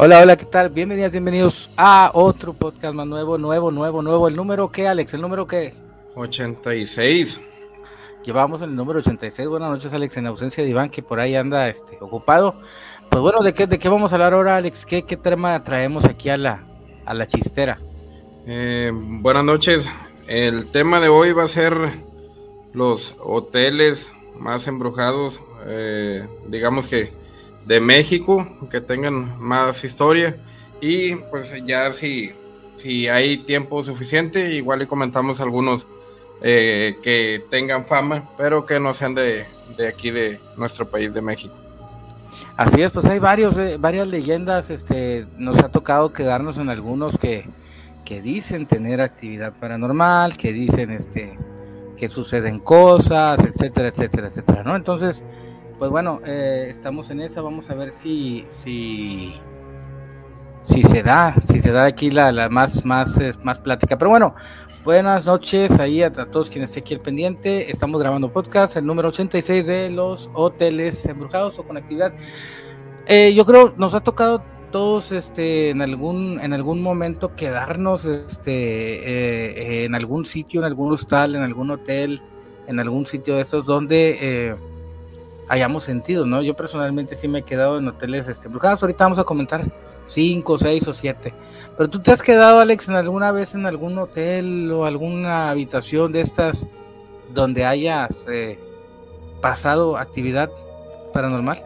Hola, hola, ¿qué tal? Bienvenidas, bienvenidos a otro podcast más nuevo, nuevo, nuevo, nuevo. ¿El número qué, Alex? ¿El número qué? 86. Llevamos el número 86. Buenas noches, Alex, en ausencia de Iván, que por ahí anda este, ocupado. Pues bueno, ¿de qué, ¿de qué vamos a hablar ahora, Alex? ¿Qué, qué tema traemos aquí a la, a la chistera? Eh, buenas noches. El tema de hoy va a ser los hoteles más embrujados, eh, digamos que de México, que tengan más historia. Y pues ya si, si hay tiempo suficiente, igual le comentamos algunos eh, que tengan fama, pero que no sean de, de, aquí de nuestro país de México. Así es, pues hay varios, eh, varias leyendas, este, nos ha tocado quedarnos en algunos que, que dicen tener actividad paranormal, que dicen este que suceden cosas, etcétera, etcétera, etcétera, ¿no? Entonces, pues bueno, eh, estamos en esa, vamos a ver si, si, si se da, si se da aquí la, la más, más, más plática. Pero bueno, buenas noches ahí a, todos quienes estén aquí al pendiente. Estamos grabando podcast, el número 86 de los hoteles embrujados o con actividad. Eh, yo creo nos ha tocado todos este en algún en algún momento quedarnos este eh, en algún sitio en algún hostal en algún hotel en algún sitio de estos donde eh, hayamos sentido, ¿no? Yo personalmente sí me he quedado en hoteles este, embrujados. Ahorita vamos a comentar cinco, seis o siete. Pero tú te has quedado, Alex, en alguna vez en algún hotel o alguna habitación de estas donde hayas eh, pasado actividad paranormal?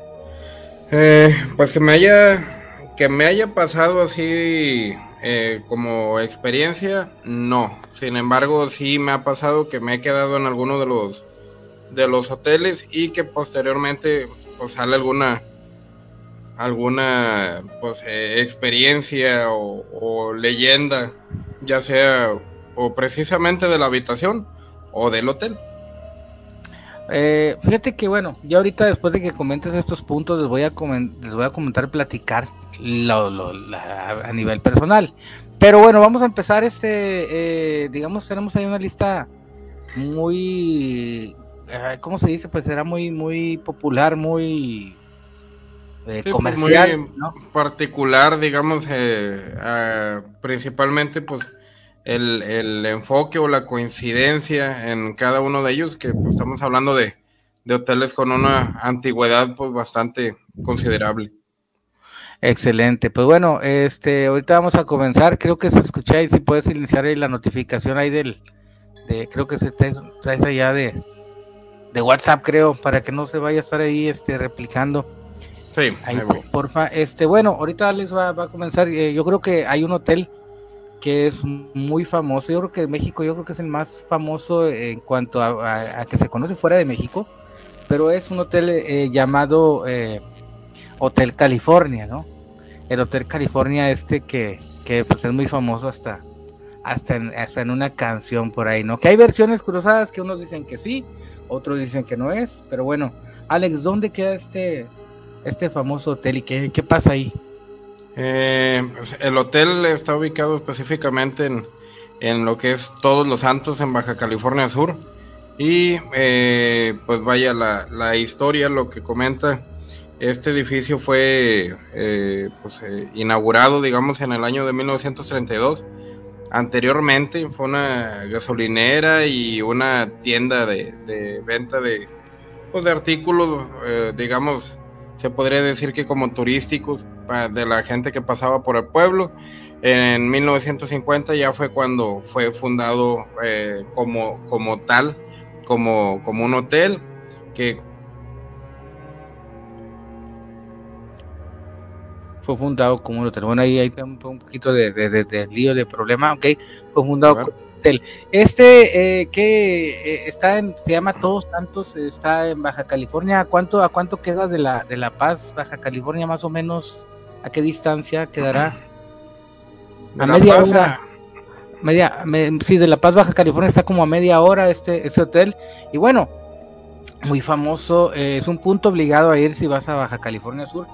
Eh, pues que me haya que me haya pasado así eh, como experiencia, no. Sin embargo, sí me ha pasado que me he quedado en alguno de los de los hoteles y que posteriormente pues sale alguna alguna pues eh, experiencia o, leyenda ya sea o precisamente de la habitación o del hotel. Eh, fíjate que bueno ya ahorita después de que comentes estos puntos les voy a les voy a comentar platicar a nivel personal. Pero bueno vamos a empezar este eh, digamos tenemos ahí una lista muy ¿cómo se dice? Pues era muy, muy popular, muy eh, pues, comercial, muy particular, digamos, eh, ah, principalmente pues el, el, enfoque o la coincidencia en cada uno de ellos, que pues, estamos hablando de, de hoteles con una antigüedad pues bastante considerable. Excelente, pues bueno, este, ahorita vamos a comenzar, creo que se escucha y si puedes iniciar ahí la notificación ahí del, de, creo que se traes, traes allá de, de WhatsApp, creo, para que no se vaya a estar ahí este replicando. Sí, ahí, porfa. Este, bueno, ahorita Alex va, va a comenzar. Eh, yo creo que hay un hotel que es muy famoso. Yo creo que México, yo creo que es el más famoso en cuanto a, que se conoce fuera de México, pero es un hotel eh, llamado eh, Hotel California, ¿no? El Hotel California este que, que pues es muy famoso hasta hasta en, hasta en una canción por ahí, ¿no? Que hay versiones cruzadas que unos dicen que sí, otros dicen que no es, pero bueno, Alex, ¿dónde queda este, este famoso hotel y qué, qué pasa ahí? Eh, pues, el hotel está ubicado específicamente en, en, lo que es Todos los Santos en Baja California Sur. Y eh, pues vaya la, la, historia, lo que comenta, este edificio fue eh, pues, inaugurado, digamos, en el año de 1932 Anteriormente fue una gasolinera y una tienda de, venta de, pues, de artículos, eh, digamos, se podría decir que como turísticos de la gente que pasaba por el pueblo. En 1950 ya fue cuando fue fundado eh, como, como tal, como, como un hotel que fue fundado como un hotel. Bueno, ahí hay un, poquito de, de, lío, de problema, ok, fue fundado como un hotel. Este eh, que eh, está en, se llama Todos Santos, está en Baja California. ¿A cuánto, a cuánto queda de la, de La Paz, Baja California, más o menos? ¿A qué distancia quedará? A media hora. Media, sí, de La Paz, Baja California está como a media hora este, este hotel. Y bueno, muy famoso, eh, es un punto obligado a ir si vas a Baja California Sur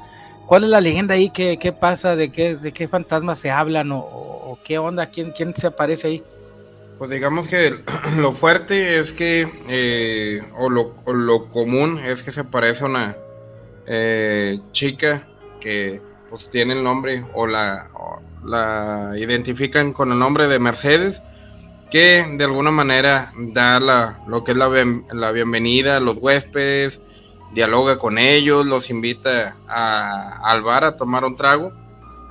¿Cuál es la leyenda ahí? ¿Qué, qué pasa? ¿De qué, ¿De qué fantasmas se hablan? ¿O, qué onda? ¿Quién, ¿Quién se aparece ahí? Pues digamos que lo fuerte es que, eh, o, lo, lo, común es que se aparece una eh, chica que pues tiene el nombre o la, la identifican con el nombre de Mercedes, que de alguna manera da la, lo que es la, la bienvenida a los huéspedes, dialoga con ellos, los invita a, al bar a tomar un trago.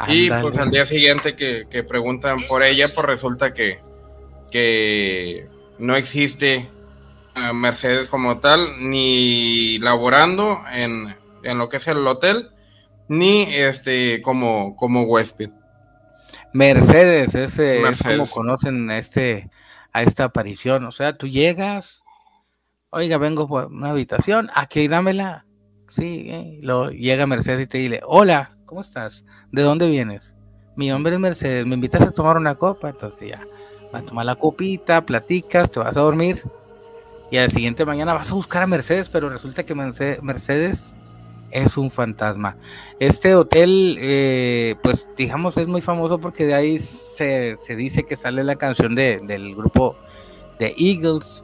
Y pues al día siguiente que, preguntan por ella, pues resulta que, que no existe eh, Mercedes como tal, ni laborando en, en, lo que es el hotel, ni este como, como huésped. Mercedes, ese es como conocen a este a esta aparición, o sea, tú llegas, oiga, vengo por una habitación, aquí dámela. Sí, eh, lo, llega Mercedes y te dice, hola, ¿cómo estás? ¿De dónde vienes? Mi nombre es Mercedes, ¿me invitas a tomar una copa? Entonces ya, vas a tomar la copita, platicas, te vas a dormir y al siguiente mañana vas a buscar a Mercedes, pero resulta que Mercedes es un fantasma. Este hotel, eh, pues digamos, es muy famoso porque de ahí se, se dice que sale la canción de, del grupo de Eagles,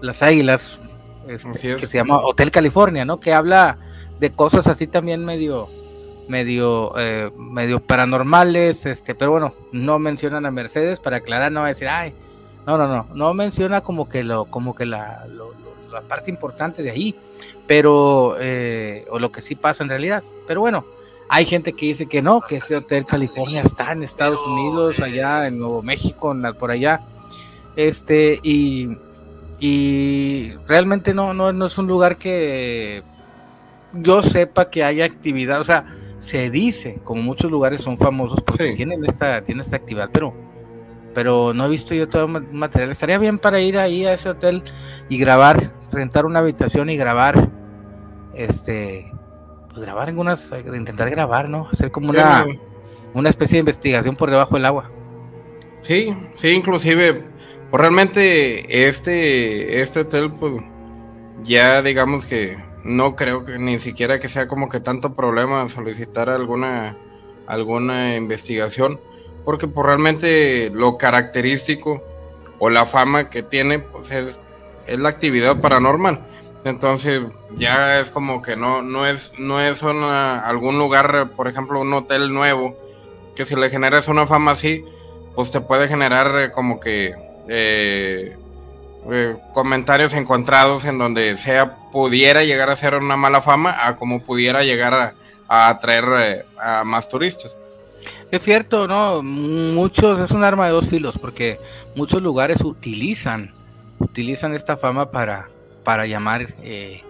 las Águilas, este, que se llama Hotel California, ¿no? Que habla de cosas así también medio, medio, eh, medio paranormales, este, pero bueno, no mencionan a Mercedes para aclarar, no va a decir, ay, no, no, no, no menciona como que lo, como que la, la parte importante de ahí pero, eh, o lo que sí pasa en realidad. Pero bueno, hay gente que dice que no, que ese Hotel California está en Estados Unidos, allá en Nuevo México, por allá. Este, y, y realmente no, no, no es un lugar que yo sepa que haya actividad, o sea, se dice, como muchos lugares son famosos porque tienen esta, tienen esta actividad, pero pero no he visto yo todo el material. Estaría bien para ir ahí a ese hotel y grabar, rentar una habitación y grabar este, pues grabar en unas, intentar grabar, ¿no? Hacer como una, una especie de investigación por debajo del agua. Sí, sí, inclusive, pues realmente este, este hotel, pues ya digamos que no creo que ni siquiera que sea como que tanto problema solicitar alguna, alguna investigación, porque pues realmente lo característico o la fama que tiene, pues es, es la actividad paranormal. Entonces ya es como que no, no es, no es algún lugar, por ejemplo, un hotel nuevo, que si le generas una fama así, pues te puede generar eh, como que eh, eh, comentarios encontrados en donde sea pudiera llegar a ser una mala fama a como pudiera llegar a, atraer a más turistas. Es cierto, ¿no? Muchos, es un arma de dos filos, porque muchos lugares utilizan, utilizan esta fama para, para llamar eh,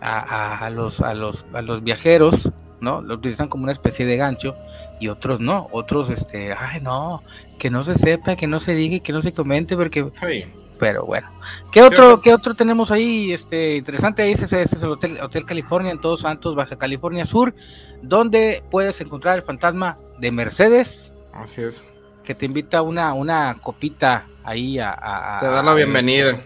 a, los, a, los, a los viajeros, ¿no? Lo utilizan como una especie de gancho y otros no, otros, este, ay, no, que no se sepa, que no se diga que no se comente porque... Pero bueno, ¿qué otro, ¿qué otro tenemos ahí? Este, interesante, ahí ese, es el Hotel, Hotel California en Todos Santos, Baja California Sur, donde puedes encontrar el fantasma de Mercedes. Así es. Que te invita una, una copita ahí a... te da la bienvenida.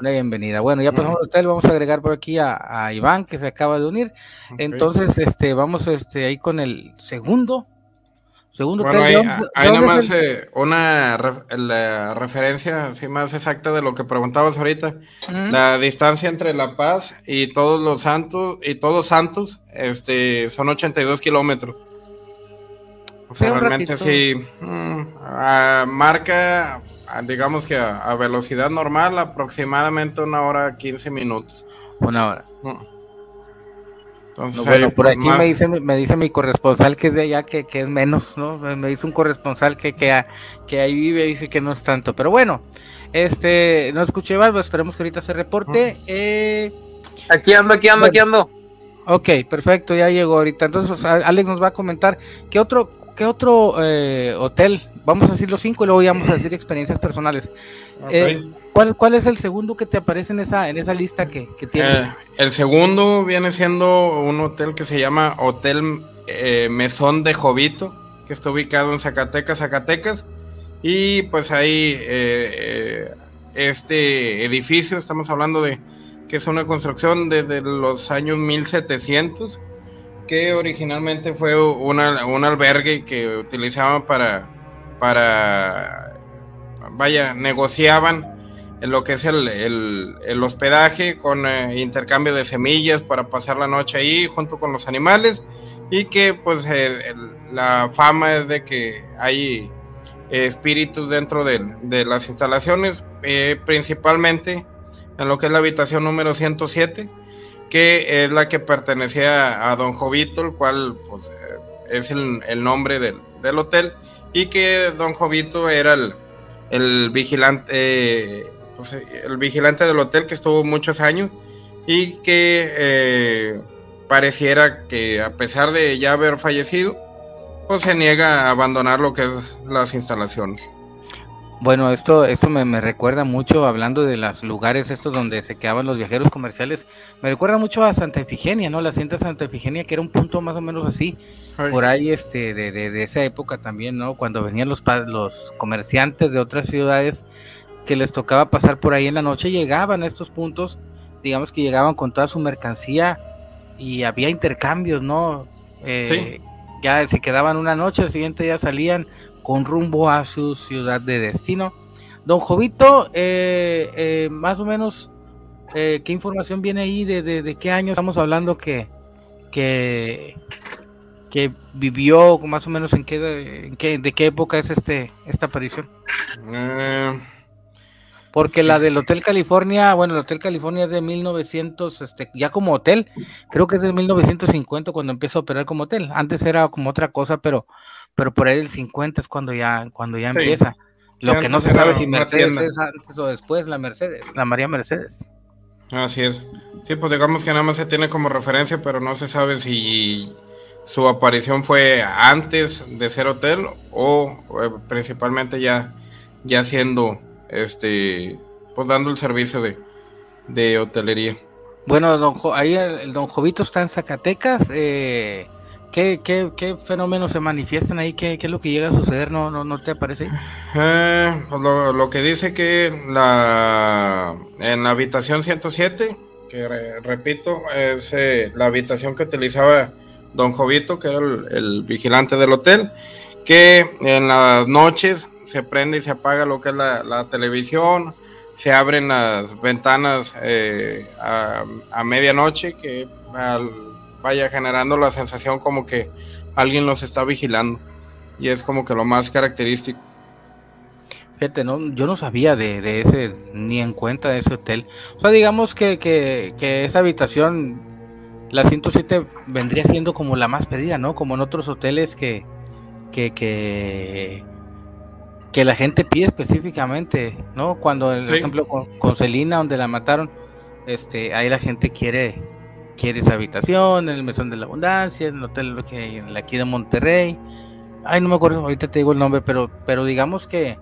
Una bienvenida. Bueno, ya pasamos al hotel, vamos a agregar por aquí a, Iván que se acaba de unir. Entonces, este, vamos este ahí con el segundo. Segundo bueno, Hay, nada más eh, una la referencia así más exacta de lo que preguntabas ahorita. La distancia entre La Paz y todos los santos y todos santos, este, son 82 kilómetros. O sea, realmente sí, mm, marca digamos que a, velocidad normal, aproximadamente una hora 15 minutos. Una hora. Mm. Entonces, bueno, por aquí me, dice, me dice mi corresponsal que es de allá que, es menos, ¿no? Me dice un corresponsal que, que, que ahí vive y dice que no es tanto. Pero bueno, este, no escuché más, esperemos que ahorita se reporte. Eh, aquí ando, aquí ando, aquí ando. Ok, perfecto, ya llegó ahorita. Entonces, Alex nos va a comentar qué otro, qué otro eh, hotel vamos a decir los cinco y luego vamos a decir experiencias personales. Eh, ¿cuál, ¿Cuál es el segundo que te aparece en esa, en esa lista que, que tienes? Eh, el segundo viene siendo un hotel que se llama Hotel eh, Mesón de Jovito, que está ubicado en Zacatecas, Zacatecas. Y pues ahí este edificio, estamos hablando de que es una construcción desde los años 1700 que originalmente fue una, un albergue que utilizaban para para, vaya, negociaban en lo que es el, el, hospedaje con eh, intercambio de semillas para pasar la noche ahí junto con los animales y que pues la fama es de que hay espíritus dentro de, las instalaciones, eh, principalmente en lo que es la habitación número 107, que es la que pertenecía a don Jovito, el cual pues, eh, es el, nombre del, hotel, y que don Jovito era el, vigilante, pues, el vigilante del hotel que estuvo muchos años y que eh, pareciera que a pesar de ya haber fallecido, pues se niega a abandonar lo que es las instalaciones. Bueno, esto, esto me, recuerda mucho, hablando de los lugares estos donde se quedaban los viajeros comerciales, me recuerda mucho a Santa Efigenia, ¿no? La cinta Santa Efigenia, que era un punto más o menos así, por ahí este, de, de, esa época también, ¿no? Cuando venían los, los comerciantes de otras ciudades que les tocaba pasar por ahí en la noche, llegaban a estos puntos, digamos que llegaban con toda su mercancía y había intercambios, ¿no? Eh, ya se quedaban una noche, el siguiente ya salían con rumbo a su ciudad de destino. Don Jovito, eh, eh, más o menos, ¿qué información viene ahí? De, de, qué año estamos hablando que, que, que vivió, más o menos en qué, en qué, de qué época es este esta aparición? Porque la del Hotel California, bueno, el Hotel California es de 1900, este, ya como hotel, creo que es de 1950 cuando empieza a operar como hotel. Antes era como otra cosa, pero, pero por ahí el 50 es cuando ya, cuando ya empieza. Lo que no se sabe si Mercedes es antes o después, la Mercedes, la María Mercedes. Así es. Sí, pues digamos que nada más se tiene como referencia, pero no se sabe si su aparición fue antes de ser hotel o, eh, principalmente ya, ya siendo este, pues dando el servicio de, de hotelería. Bueno, don ahí el, don Jovito está en Zacatecas. Eh, ¿qué, fenómenos se manifiestan ahí? ¿Qué, ¿Qué, es lo que llega a suceder? ¿No, te parece? Eh, pues lo, que dice que la, en la habitación 107, que repito, es eh, la habitación que utilizaba don Jovito, que era el, vigilante del hotel, que en las noches se prende y se apaga lo que es la, televisión, se abren las ventanas eh, a, medianoche, que vaya generando la sensación como que alguien los está vigilando. Y es como que lo más característico. Fíjate, no, yo no sabía de, ese, ni en cuenta de ese hotel. O sea, digamos que, que, esa habitación, la 107, vendría siendo como la más pedida, ¿no? Como en otros hoteles que, que, que que la gente pide específicamente, ¿no? Cuando, por ejemplo, con, con Celina, donde la mataron, este, ahí la gente quiere, quiere esa habitación, en el Mesón de la Abundancia, en el hotel que en aquí de Monterrey. Ay, no me acuerdo, ahorita te digo el nombre, pero, pero digamos que,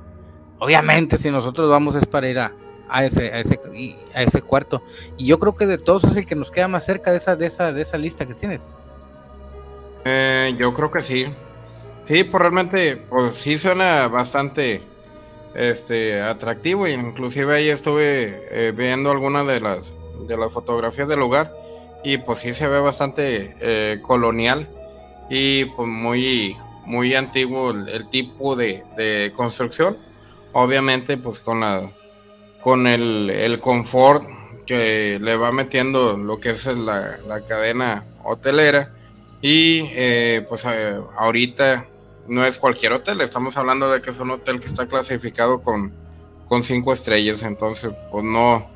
obviamente, si nosotros vamos es para ir a, a ese, a ese, a ese cuarto. Y yo creo que de todos es el que nos queda más cerca de esa, de esa, de esa lista que tienes. Eh, yo creo que sí. Sí, pues realmente, pues sí suena bastante este atractivo. Inclusive ahí estuve eh, viendo algunas de las de las fotografías del lugar y pues sí se ve bastante eh, colonial y pues muy muy antiguo el, tipo de, construcción. Obviamente, pues con la con el, el, confort que le va metiendo lo que es la, la cadena hotelera y eh, pues ahorita no es cualquier hotel, estamos hablando de que es un hotel que está clasificado con, con cinco estrellas, entonces pues no,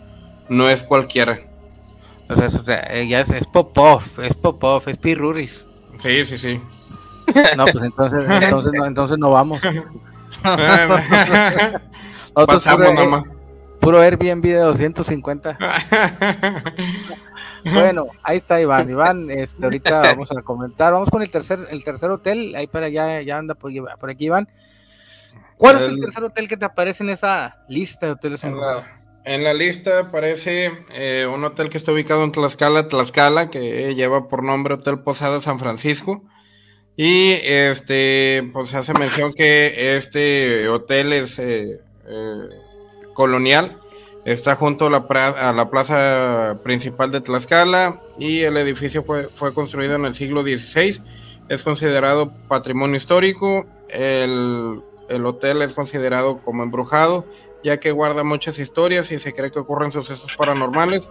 no es cualquiera. O sea, eh, ya es, es Popov, es Popov, es Piruris. Sí, sí, sí. No, pues entonces, entonces, no, entonces no vamos. Pasamos nomás. Puro Airbnb de 250. bueno, ahí está Iván. Iván, este, ahorita vamos a comentar. Vamos con el tercer, el tercer hotel. Ahí para allá, ya anda por, por aquí Iván. ¿Cuál es el tercer hotel que te aparece en esa lista de hoteles? En la, en la lista aparece eh, un hotel que está ubicado en Tlaxcala, Tlaxcala, que lleva por nombre Hotel Posada San Francisco. Y este, pues hace mención que este hotel es eh, eh, colonial Está junto a la, plaza principal de Tlaxcala y el edificio fue, construido en el siglo XVI. Es considerado patrimonio histórico. El hotel es considerado como embrujado, ya que guarda muchas historias y se cree que ocurren sucesos paranormales.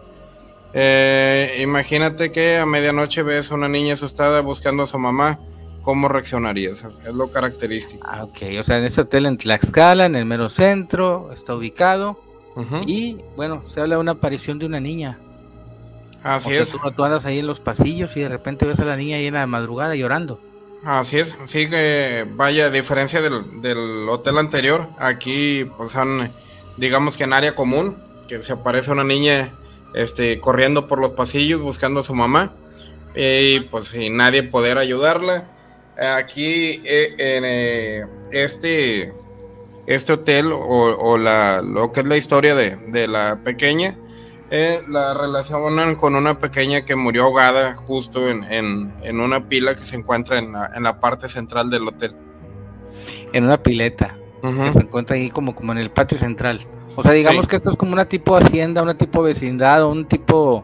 Eh, imagínate que a medianoche ves a una niña asustada buscando a su mamá. ¿Cómo reaccionarías? Es lo característico. Ah, ok. O sea, en este hotel en Tlaxcala, en el mero centro, está ubicado. Y bueno, se habla de una aparición de una niña. Así es. Tú, andas ahí en los pasillos y de repente ves a la niña ahí en la madrugada llorando. Así es, sí que vaya, a diferencia del, del, hotel anterior, aquí pues digamos que en área común, que se aparece una niña este, corriendo por los pasillos buscando a su mamá y pues sin nadie poder ayudarla. Aquí eh, en eh, este, este hotel o, la, lo que es la historia de, de la pequeña, eh, la relacionan con una pequeña que murió ahogada justo en, en, una pila que se encuentra en la, en la, parte central del hotel. En una pileta. se encuentra ahí como, como en el patio central. O sea, digamos que esto es como una tipo hacienda, una tipo vecindad, un tipo,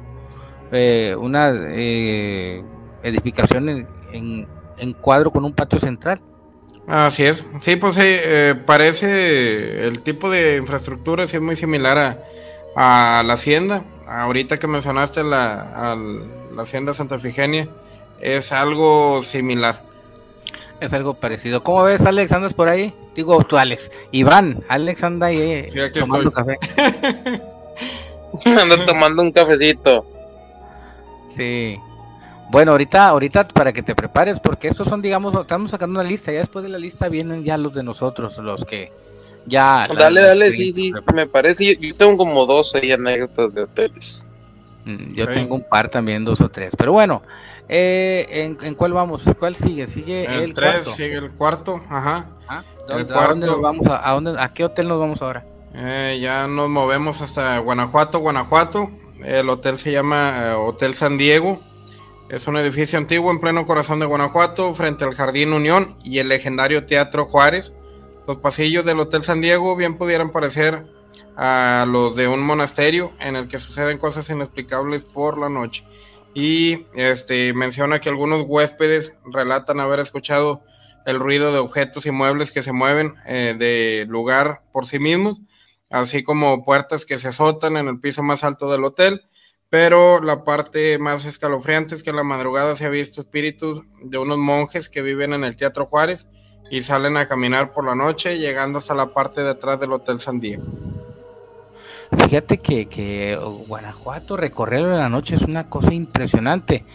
eh, una eh, edificación en, en, cuadro con un patio central. Así es, sí, pues eh, parece el tipo de infraestructura sí es muy similar a, a la hacienda. Ahorita que mencionaste la, la hacienda Santa Figenia, es algo similar. Es algo parecido. ¿Cómo ves, Alex? ¿Andas por ahí? Digo tú, Alex. Iván, Alex anda ahí eh, sí, aquí tomando café. Ando tomando un cafecito. Sí. Bueno, ahorita, ahorita para que te prepares, porque estos son, digamos, estamos sacando una lista, ya después de la lista vienen ya los de nosotros, los que ya... Dale, dale, sí, sí, me parece, yo, tengo como dos ahí anécdotas de hoteles. Mm, yo tengo un par también, dos o tres, pero bueno, eh, ¿en, cuál vamos? ¿Cuál sigue? Sigue el, el 3, sigue el cuarto, ajá. ¿Ah? ¿A, dónde nos vamos a, dónde, a, qué hotel nos vamos ahora? Eh, ya nos movemos hasta Guanajuato, Guanajuato. El hotel se llama eh, Hotel San Diego. Es un edificio antiguo en pleno corazón de Guanajuato, frente al Jardín Unión y el legendario Teatro Juárez. Los pasillos del Hotel San Diego bien pudieran parecer a los de un monasterio en el que suceden cosas inexplicables por la noche. Y este, menciona que algunos huéspedes relatan haber escuchado el ruido de objetos y muebles que se mueven eh, de lugar por sí mismos, así como puertas que se azotan en el piso más alto del hotel, pero la parte más escalofriante es que en la madrugada se ha visto espíritus de unos monjes que viven en el Teatro Juárez y salen a caminar por la noche, llegando hasta la parte de atrás del Hotel San Diego. Fíjate que, que Guanajuato, recorrerlo en la noche es una cosa impresionante.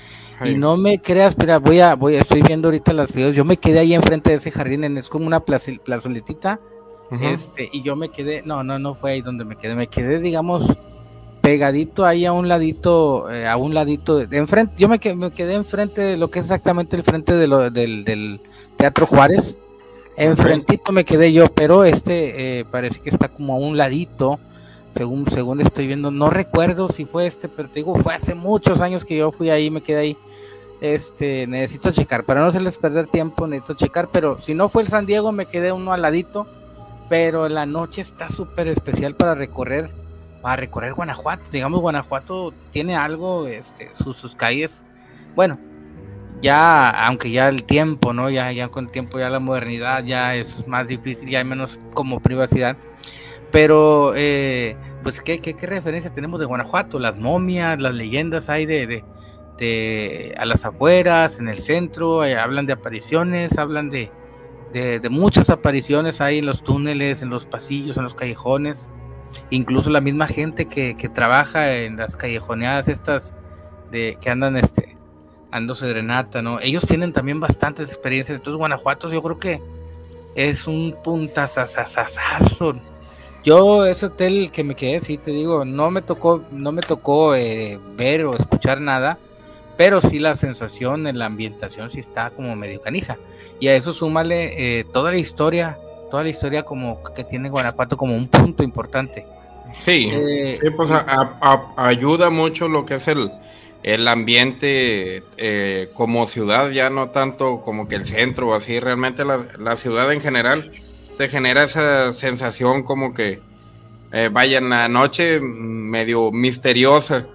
Y no me creas, espera, voy a, voy, estoy viendo ahorita las videos. Yo me quedé ahí enfrente de ese jardín, es como una plazoletita. Este, y yo me quedé, no, no, no fue ahí donde me quedé, me quedé, digamos, pegadito ahí a un ladito, eh, a un ladito de, enfrente. Yo me quedé, me quedé enfrente de lo que es exactamente el frente de lo, del, del Teatro Juárez. Enfrentito me quedé yo, pero este eh, parece que está como a un ladito según, según estoy viendo, no recuerdo si fue este, pero te digo, fue hace muchos años que yo fui ahí, me quedé ahí. Este, necesito checar, para no hacerles perder tiempo, necesito checar, pero si no fue el San Diego, me quedé uno al ladito, pero la noche está súper especial para recorrer, para recorrer Guanajuato, digamos, Guanajuato tiene algo, este, sus, sus calles, bueno, ya, aunque ya el tiempo, ¿no? Ya, ya con el tiempo, ya la modernidad, ya es más difícil, ya hay menos como privacidad, pero eh, pues ¿qué, qué, referencia tenemos de Guanajuato, las momias, las leyendas hay de, de, a las afueras, en el centro, eh, hablan de apariciones, hablan de, de, muchas apariciones ahí en los túneles, en los pasillos, en los callejones, incluso la misma gente que, que trabaja en las callejoneadas estas de que andan este ando serenata, ¿no? Ellos tienen también bastantes experiencias, entonces Guanajuato yo creo que es un puntazazazazo yo ese hotel que me quedé, sí te digo, no me tocó, no me tocó eh, ver o escuchar nada, pero sí la sensación en la ambientación sí está como medio canija. Y a eso súmale eh, toda la historia, toda la historia como que tiene Guanajuato como un punto importante. Sí, eh, sí pues ayuda mucho lo que es el, el ambiente como ciudad, ya no tanto como que el centro o así, realmente la, la ciudad en general te genera esa sensación como que eh, vaya en la noche medio misteriosa.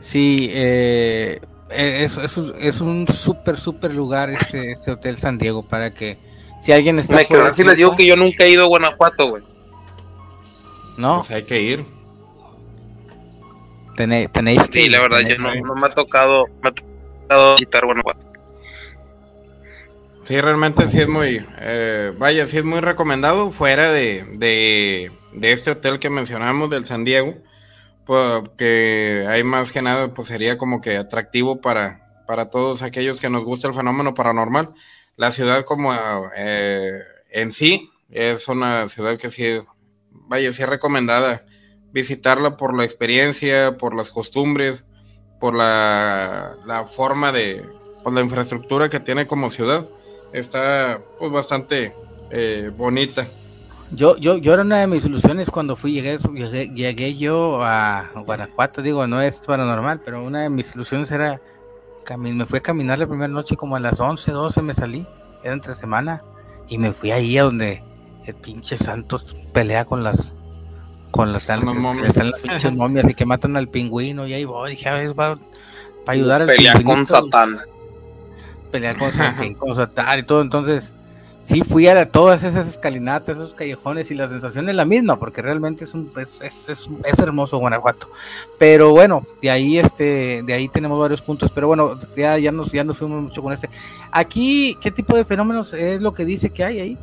Sí, eh, es, es, un súper, súper lugar este, este, Hotel San Diego para que si alguien está... Me quedo les digo que yo nunca he ido a Guanajuato, güey. ¿No? Pues hay que ir. Tenéis, tenéis Sí, la verdad, yo no, no me ha tocado, me ha tocado visitar Guanajuato. Sí, realmente sí es muy, eh, vaya, sí es muy recomendado fuera de, de, de este hotel que mencionamos del San Diego, porque hay más que nada, pues sería como que atractivo para, para todos aquellos que nos gusta el fenómeno paranormal. La ciudad como eh, en sí es una ciudad que sí es, vaya, sí es recomendada visitarla por la experiencia, por las costumbres, por la, la forma de, por la infraestructura que tiene como ciudad está pues bastante eh, bonita. Yo, yo, yo era una de mis ilusiones cuando fui, llegué, llegué, yo a Guanajuato, digo, no es paranormal, pero una de mis ilusiones era, me fui a caminar la primera noche como a las 11, 12 me salí, era entre semana, y me fui ahí a donde el pinche Santos pelea con las con las, momias. las pinches momias y que matan al pingüino y ahí voy, dije, a ver, para ayudar al Pelea con Satán pelear con, con y todo. Entonces, sí fui a todas esas escalinatas, esos callejones y la sensación es la misma, porque realmente es un es, es, es, hermoso Guanajuato. Pero bueno, de ahí este, de ahí tenemos varios puntos, pero bueno, ya, ya nos ya nos fuimos mucho con este. Aquí, ¿qué tipo de fenómenos es lo que dice que hay ahí?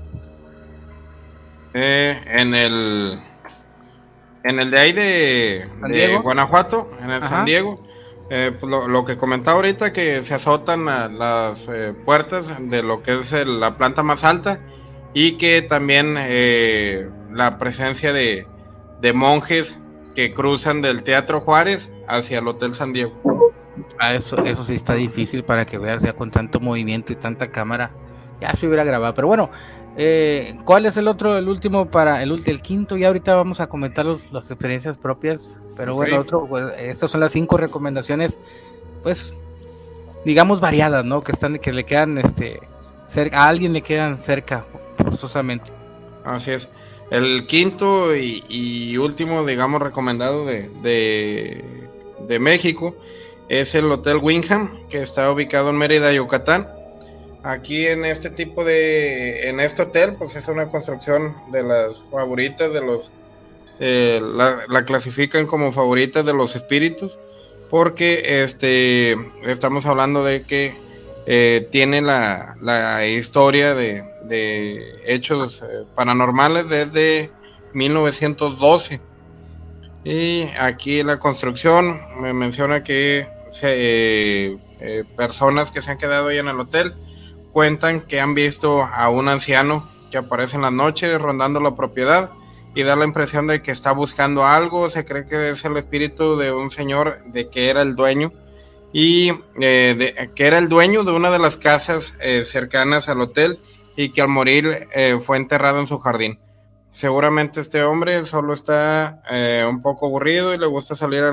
Eh, en el en el de ahí de, Guanajuato, en el San Diego, eh, pues lo, que comentaba ahorita, que se azotan las eh, puertas de lo que es la planta más alta y que también eh, la presencia de, monjes que cruzan del Teatro Juárez hacia el Hotel San Diego. Ah, eso, eso sí está difícil para que veas ya con tanto movimiento y tanta cámara. Ya se hubiera grabado, pero bueno, eh, ¿Cuál es el otro, el último para el, el quinto? Y ahorita vamos a comentar las experiencias propias. Pero bueno, otro, pues, estas son las cinco recomendaciones, pues, digamos variadas, ¿no? Que están, que le quedan, este, cerca, a alguien le quedan cerca, forzosamente. Así es. El quinto y, último, digamos, recomendado de, de, de México es el Hotel Wingham, que está ubicado en Mérida, Yucatán Aquí en este tipo de, en este hotel, pues es una construcción de las favoritas de los, eh, la, clasifican como favoritas de los espíritus, porque este, estamos hablando de que eh, tiene la, la historia de, de hechos eh, paranormales desde 1912. Y aquí la construcción me menciona que personas que se han quedado ahí en el hotel cuentan que han visto a un anciano que aparece en la noche rondando la propiedad y da la impresión de que está buscando algo, se cree que es el espíritu de un señor de que era el dueño y eh, de, que era el dueño de una de las casas eh, cercanas al hotel y que al morir eh, fue enterrado en su jardín. Seguramente este hombre solo está un poco aburrido y le gusta salir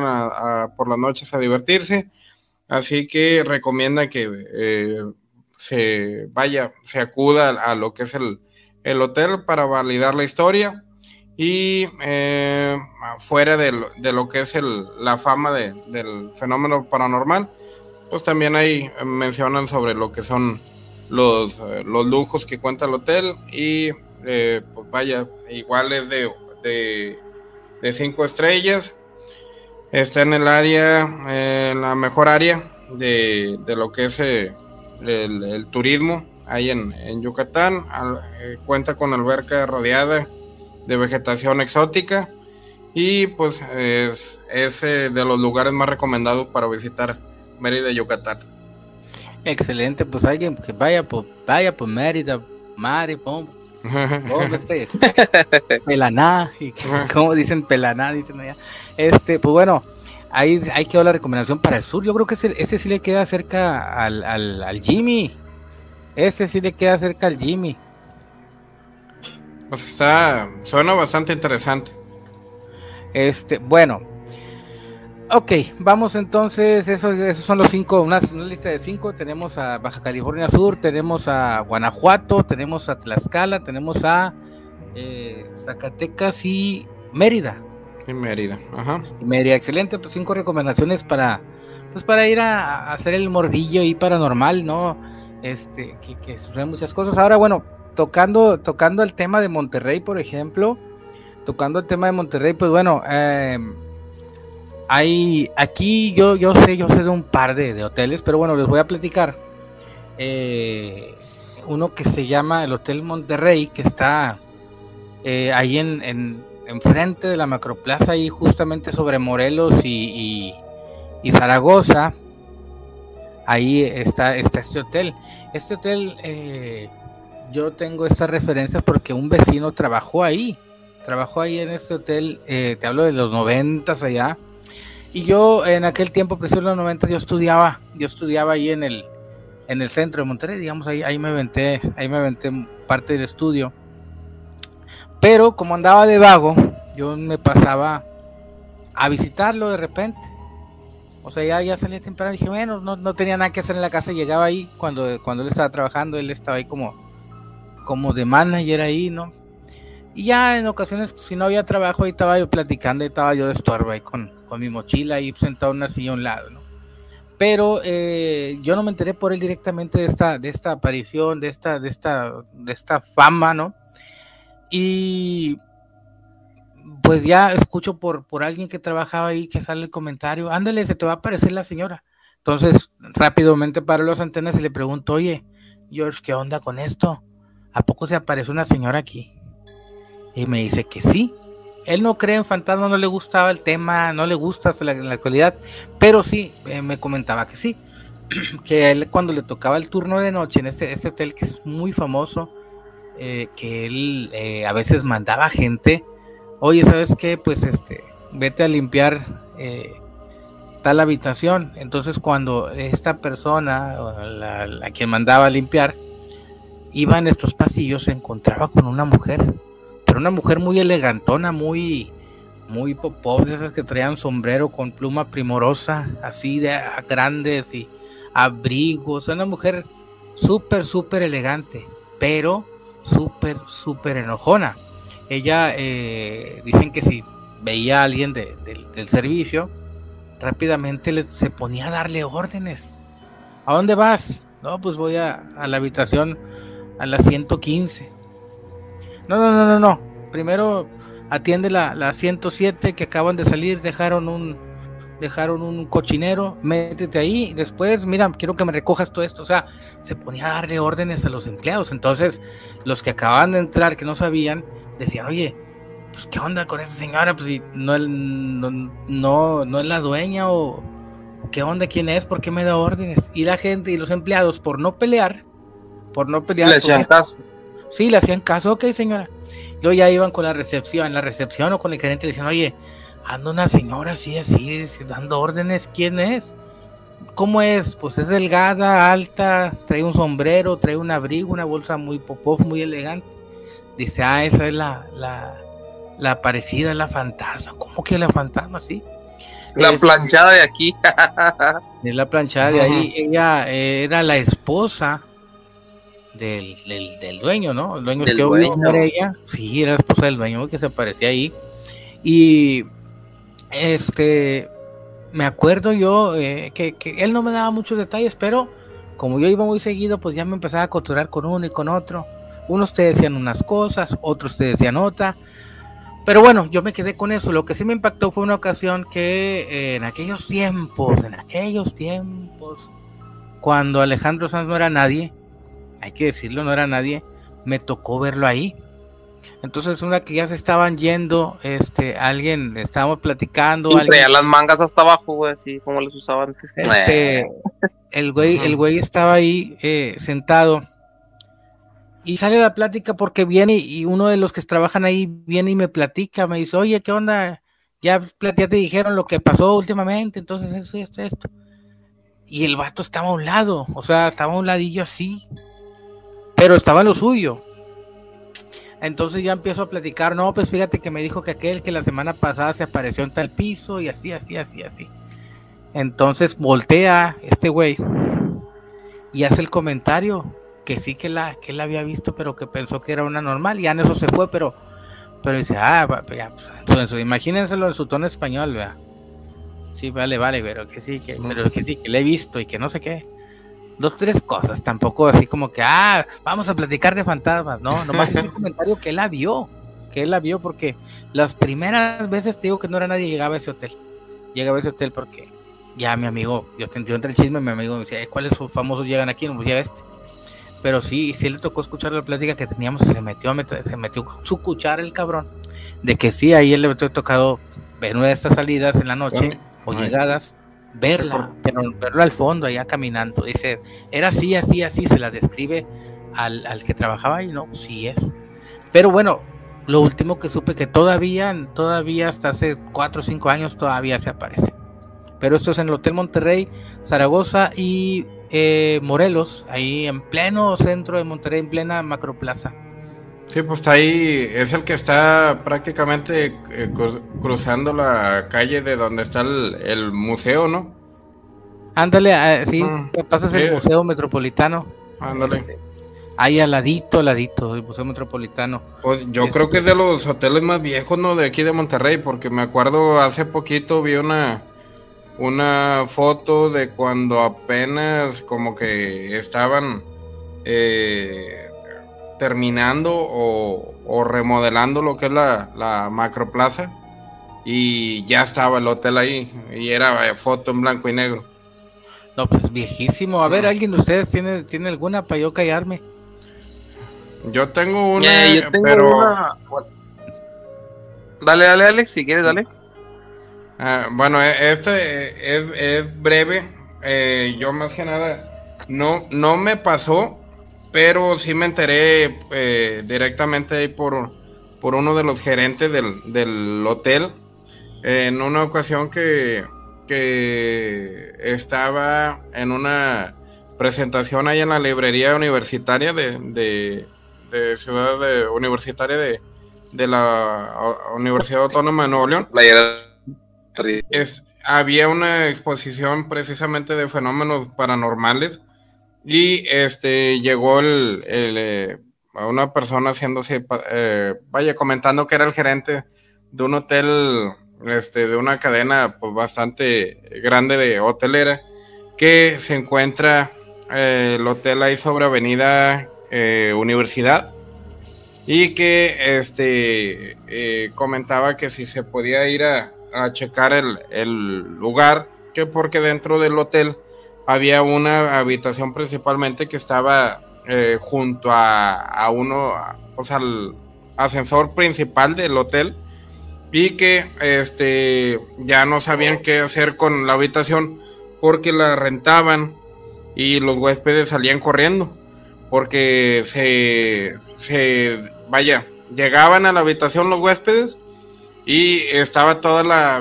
por las noches a divertirse, así que recomienda que se vaya, se acuda a, lo que es el, el, hotel para validar la historia. Y eh, fuera de lo, de lo, que es el, la fama de, del fenómeno paranormal, pues también ahí mencionan sobre lo que son los, eh, los lujos que cuenta el hotel. Y eh, pues vaya, igual es de, de, de, cinco estrellas, está en el área, en la mejor área de, de lo que es el, turismo ahí en, Yucatán. Eh, cuenta con alberca rodeada de vegetación exótica y pues es, es eh, de los lugares más recomendados para visitar Mérida, Yucatán. Excelente, pues alguien que vaya por, vaya por Mérida, Mari, pom, este, Pelaná, y como dicen Pelaná, dicen allá. Este, pues bueno, ahí, ahí quedó la recomendación para el sur. Yo creo que ese, ese sí le queda cerca al, al, al Jimmy. Ese sí le queda cerca al Jimmy. Pues está, suena bastante interesante. Este, bueno. Ok, vamos entonces, esos, esos son los cinco, una, lista de cinco, tenemos a Baja California Sur, tenemos a Guanajuato, tenemos a Tlaxcala, tenemos a eh, Zacatecas y Mérida. En Mérida, ajá. Mérida, excelente, pues cinco recomendaciones para, pues para ir a, hacer el mordillo y paranormal, ¿no? Este, que, suceden muchas cosas. Ahora, bueno, tocando, tocando el tema de Monterrey, por ejemplo, tocando el tema de Monterrey, pues bueno, em, Hay, aquí yo, yo sé, yo sé de un par de, hoteles, pero bueno, les voy a platicar. Eh, uno que se llama el Hotel Monterrey, que está eh, ahí en, en, enfrente de la Macroplaza, ahí justamente sobre Morelos y, y, Zaragoza. Ahí está, está este hotel. Este hotel, eh, yo tengo estas referencias porque un vecino trabajó ahí. Trabajó ahí en este hotel, te hablo de los noventas allá y yo en aquel tiempo, precisamente en los 90, yo estudiaba, yo estudiaba ahí en el, en el centro de Monterrey, digamos, ahí, ahí me aventé, ahí me aventé parte del estudio. Pero como andaba de vago, yo me pasaba a visitarlo de repente. O sea, ya, ya salía temprano y dije, bueno, no, no tenía nada que hacer en la casa, llegaba ahí cuando, cuando él estaba trabajando, él estaba ahí como, como de manager ahí, ¿no? Y ya en ocasiones, si no había trabajo, ahí estaba yo platicando, y estaba yo de estorbo ahí con, con mi mochila y sentado en una silla a un lado, ¿no? Pero eh, yo no me enteré por él directamente de esta, de esta aparición, de esta, de esta, de esta fama, ¿no? Y pues ya escucho por, por alguien que trabajaba ahí que sale el comentario, ándale, se te va a aparecer la señora. Entonces, rápidamente paro las antenas y le pregunto, oye, George, ¿qué onda con esto? ¿A poco se aparece una señora aquí? Y me dice que sí él no cree en fantasmas, no le gustaba el tema, no le gusta en la actualidad, pero sí, eh, me comentaba que sí, que él cuando le tocaba el turno de noche en este, este hotel que es muy famoso, eh, que él eh, a veces mandaba gente, oye, ¿sabes qué? Pues este, vete a limpiar tal habitación. Entonces cuando esta persona, la, quien mandaba a limpiar, iba en estos pasillos, se encontraba con una mujer una mujer muy elegantona, muy, muy esas que traían sombrero con pluma primorosa, así de grandes y abrigos. Una mujer súper, súper elegante, pero súper, súper enojona. Ella, eh, dicen que si veía a alguien del servicio, rápidamente se ponía a darle órdenes. ¿A dónde vas? No, pues voy a, a la habitación a las 115. No, no, no, no, no. Primero atiende la, la 107 que acaban de salir, dejaron un dejaron un cochinero, métete ahí, después, mira, quiero que me recojas todo esto, o sea, se ponía a darle órdenes a los empleados, entonces los que acababan de entrar, que no sabían, decían, oye, pues qué onda con esa señora, pues no, no, no, es la dueña o qué onda, quién es, por qué me da órdenes, y la gente y los empleados, por no pelear, por no pelear, le hacían caso, sí, le hacían caso, ok señora, yo ya iban con la recepción, en la recepción o con el gerente y decían, oye, anda una señora así, así, dando órdenes, ¿quién es? ¿Cómo es? Pues es delgada, alta, trae un sombrero, trae un abrigo, una bolsa muy popov, muy elegante. Dice, ah, esa es la, la, la parecida, la fantasma. ¿Cómo que la fantasma? Sí. La planchada de aquí. es la planchada de ahí. Ella era la esposa del, del, dueño, ¿no? El dueño que dueño. ella, sí, era la esposa del dueño que se aparecía ahí. Y este, me acuerdo yo eh, que, él no me daba muchos detalles, pero como yo iba muy seguido, pues ya me empezaba a costurar con uno y con otro. Unos te decían unas cosas, otros te decían otra. Pero bueno, yo me quedé con eso. Lo que sí me impactó fue una ocasión que eh, en aquellos tiempos, en aquellos tiempos, cuando Alejandro Sanz no era nadie, hay que decirlo, no era nadie, me tocó verlo ahí. Entonces, una que ya se estaban yendo, este, alguien, estábamos platicando. Y alguien, las mangas hasta abajo, güey, así como les usaba antes. Este, eh. el güey, el güey estaba ahí eh, sentado. Y sale la plática porque viene y uno de los que trabajan ahí viene y me platica, me dice, oye, ¿qué onda? Ya, ya te dijeron lo que pasó últimamente, entonces esto, esto, esto. Y el vato estaba a un lado, o sea, estaba a un ladillo así pero estaba en lo suyo. Entonces ya empiezo a platicar, no, pues fíjate que me dijo que aquel que la semana pasada se apareció en tal piso y así, así, así, así. Entonces voltea este güey y hace el comentario que sí que la que él había visto, pero que pensó que era una normal. Y ya en eso se fue, pero pero dice, ah, ya, pues, imagínenselo en su tono español, vea. Sí, vale, vale, pero que sí, que, pero que sí, que le he visto y que no sé qué dos, tres cosas, tampoco así como que, ah, vamos a platicar de fantasmas, no, nomás es un comentario que él la vio, que él la vio porque las primeras veces te digo que no era nadie llegaba a ese hotel. llega a ese hotel porque ya mi amigo, yo, yo entre el chisme, mi amigo me decía, ¿cuáles famosos llegan aquí? No, pues ya este. Pero sí, sí le tocó escuchar la plática que teníamos y se metió, se metió su cuchara el cabrón. De que sí, ahí él le había tocado ver una de estas salidas en la noche o llegadas, verla, pero verlo al fondo allá caminando. Dice, era así, así, así, se la describe al, al que trabajaba y no, sí es. Pero bueno, lo último que supe que todavía, todavía hasta hace 4 o 5 años todavía se aparece. Pero esto es en el Hotel Monterrey, Zaragoza y eh, Morelos, ahí en pleno centro de Monterrey, en plena macroplaza. Sí, pues está ahí, es el que está prácticamente eh, cruzando la calle de donde está el, museo, ¿no? Ándale, ah, sí, mm, pasas el Museo Metropolitano. Ándale. Este, ahí al ladito, al ladito, el Museo Metropolitano. Pues yo creo que es de los hoteles más viejos, ¿no? De aquí de Monterrey, porque me acuerdo hace poquito vi una una foto de cuando apenas como que estaban eh, terminando o, remodelando lo que es la, la macroplaza y ya estaba el hotel ahí y era foto en blanco y negro. No, pues viejísimo. A ver. ¿alguien de ustedes tiene, tiene alguna para yo callarme? Yo tengo una, pero... Dale, dale, Alex, si quieres, dale. Ah, bueno, e, este es, breve. Eh, yo más que nada no, no me pasó, pero sí me enteré eh, directamente ahí por, por uno de los gerentes del, hotel. en una ocasión que, que estaba en una presentación ahí en la librería universitaria de, de, Ciudad de, Universitaria de, de la Universidad Autónoma de Nuevo León. Es, había una exposición precisamente de fenómenos paranormales y este llegó el, eh, una persona haciéndose, eh, vaya, comentando que era el gerente de un hotel, este, de una cadena pues bastante grande de hotelera, que se encuentra eh, el hotel ahí sobre Avenida Universidad. Y que este comentaba que si se podía ir a, a checar el, lugar, que porque dentro del hotel había una habitación principalmente que estaba eh, junto a, a uno, sea, al ascensor principal del hotel y que este ya no sabían qué hacer con la habitación porque la rentaban y los huéspedes salían corriendo porque se, se vaya llegaban a la habitación los huéspedes y estaba toda la,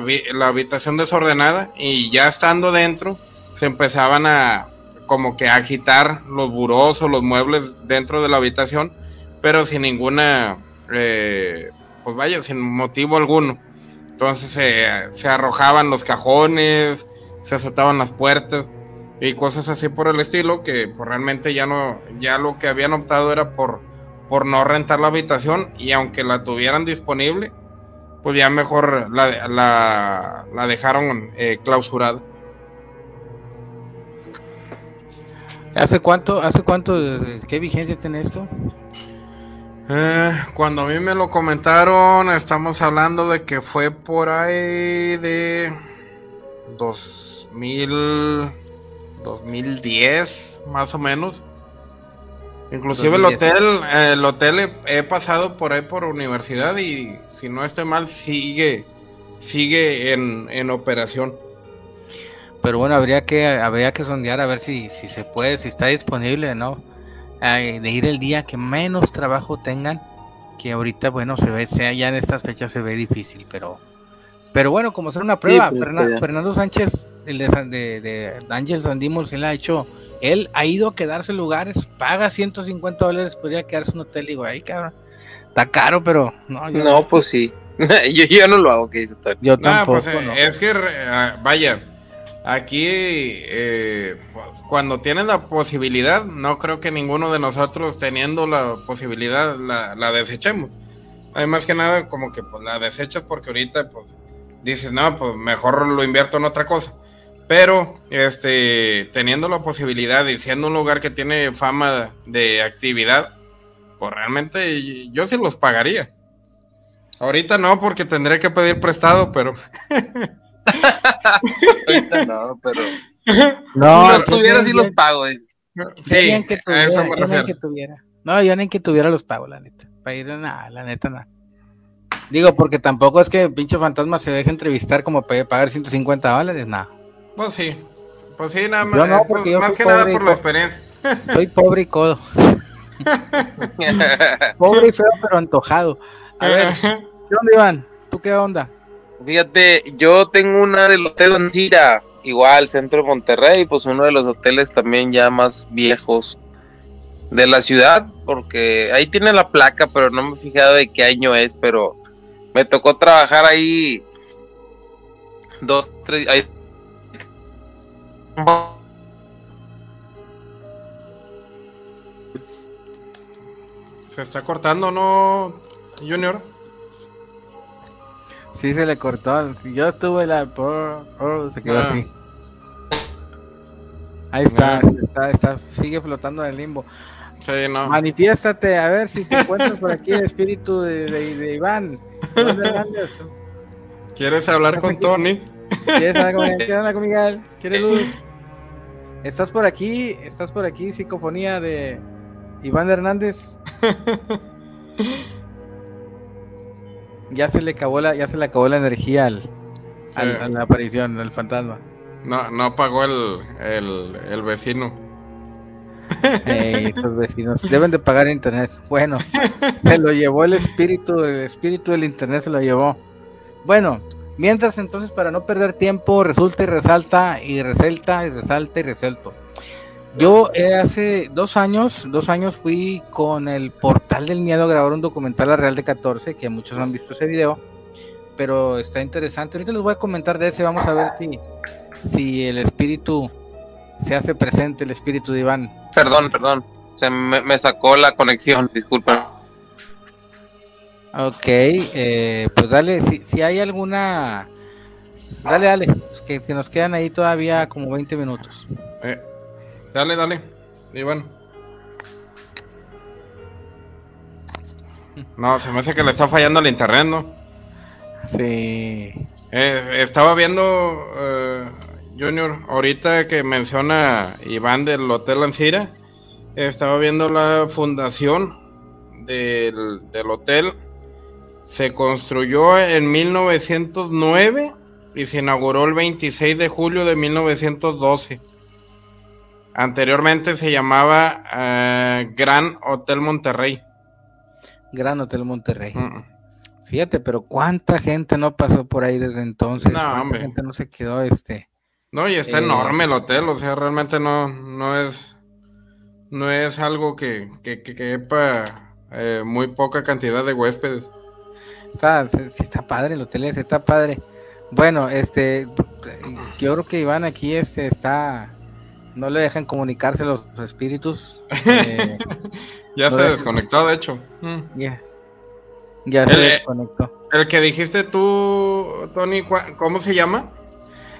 habitación desordenada y ya estando dentro se empezaban a como que agitar los burós o los muebles dentro de la habitación, pero sin ninguna, eh, pues vaya, sin motivo alguno. Entonces se, arrojaban los cajones, se azotaban las puertas y cosas así por el estilo que pues, realmente ya no, ya lo que habían optado era por, por no rentar la habitación y aunque la tuvieran disponible, pues ya mejor la, la, la dejaron eh, clausurada. ¿Hace cuánto, hace cuánto, qué vigencia tiene esto? Eh, cuando a mí me lo comentaron, estamos hablando de que fue por ahí de 2000, 2010, más o menos. Inclusive el hotel, el hotel he, pasado por ahí por universidad y si no esté mal sigue, sigue en, operación. Pero bueno, habría que, habría que sondear a ver si, si se puede, si está disponible, ¿no? de ir el día que menos trabajo tengan, que ahorita, bueno, se ve, sea ya en estas fechas se ve difícil, pero, pero bueno, como ser una prueba, pues, Fernando Sánchez, el de, de, de Ángel Sandimos, él ha hecho él ha ido a quedarse lugares, paga 150 dólares, podría quedarse en un hotel. Digo, ay, cabrón, está caro, pero no. no, pues sí. yo, no lo hago, que dice Yo tampoco. Pues, es que, ah, vaya, aquí, eh, pues, cuando tienes la posibilidad, no creo que ninguno de nosotros, teniendo la posibilidad, la, desechemos. Hay más que nada, como que pues, la desechas porque ahorita, pues, dices, no, pues mejor lo invierto en otra cosa. Pero, este, teniendo la posibilidad y siendo un lugar que tiene fama de actividad, pues realmente yo sí los pagaría. Ahorita no, porque tendré que pedir prestado, pero. Ahorita no, pero. No, si los tuviera, sí los pago. Eh. Sí, yo ni que a tuviera, eso me yo ni refiero. que tuviera. No, yo ni que tuviera los pago, la neta. Para ir a nada, la neta, nada. Digo, porque tampoco es que pinche fantasma se deje entrevistar como para pagar 150 dólares, nada. Pues sí. Pues sí, nada más. Yo no, porque pues, yo más soy que nada por la experiencia. Soy pobre y codo. Pobre y feo, pero antojado. A ver, ¿qué onda, Iván? ¿Tú qué onda? Fíjate, yo tengo una del Hotel Ancira, igual, centro de Monterrey, pues uno de los hoteles también ya más viejos de la ciudad, porque ahí tiene la placa, pero no me he fijado de qué año es, pero me tocó trabajar ahí dos, tres, ahí- Se está cortando, ¿no, Junior? Sí, se le cortó. Si Yo estuve la. se quedó Ah. así. Ahí está, Ah. está, está, sigue flotando en el limbo. Sí, no. Manifiéstate, a ver si te encuentras por aquí el espíritu de, de- de Iván. ¿Quieres hablar con Tony? ¿Quieres hablar con, ¿Quieres hablar con Miguel? ¿Quieres luz? ¿Estás por aquí? ¿Estás por aquí? Psicofonía de Iván Hernández. Ya se le acabó la, ya se le acabó la energía al, al- a la aparición, al fantasma. No, no pagó el, el, el vecino. Ey, estos vecinos deben de pagar internet. Bueno, se lo llevó el espíritu, el espíritu del internet se lo llevó. Bueno, mientras entonces para no perder tiempo, resulta y resalta y resalta y resalta y resalto. Yo eh, hace dos años, dos años fui con el portal del miedo a grabar un documental a Real de 14, que muchos han visto ese video, pero está interesante. Ahorita les voy a comentar de ese, vamos a ver si, si el espíritu se hace presente, el espíritu de Iván. Perdón, perdón, se me, me sacó la conexión, disculpen. Ok, eh, pues dale, si, si hay alguna... Dale, dale, que, que nos quedan ahí todavía como 20 minutos. Eh, dale, dale. Y bueno. No, se me hace que le está fallando el internet, ¿no? Sí. Eh, estaba viendo, eh, Junior, ahorita que menciona Iván del Hotel Ancira, estaba viendo la fundación del, del hotel. Se construyó en 1909 y se inauguró el 26 de julio de 1912. Anteriormente se llamaba eh, Gran Hotel Monterrey. Gran Hotel Monterrey. Mm. Fíjate, pero cuánta gente no pasó por ahí desde entonces. No, ¿Cuánta hombre. gente no se quedó este? No, y está Eh, enorme el hotel, o sea, realmente no, no es, no es algo que, que, que quepa eh, muy poca cantidad de huéspedes. Está, está padre el hotel ese, está padre. Bueno, este, yo creo que Iván aquí este está, no le dejan comunicarse los espíritus. eh, Ya No se desconectó, de hecho. Mm. ya, ya El- se eh, desconectó. El que dijiste tú, Tony, ¿cuá- ¿cómo se llama?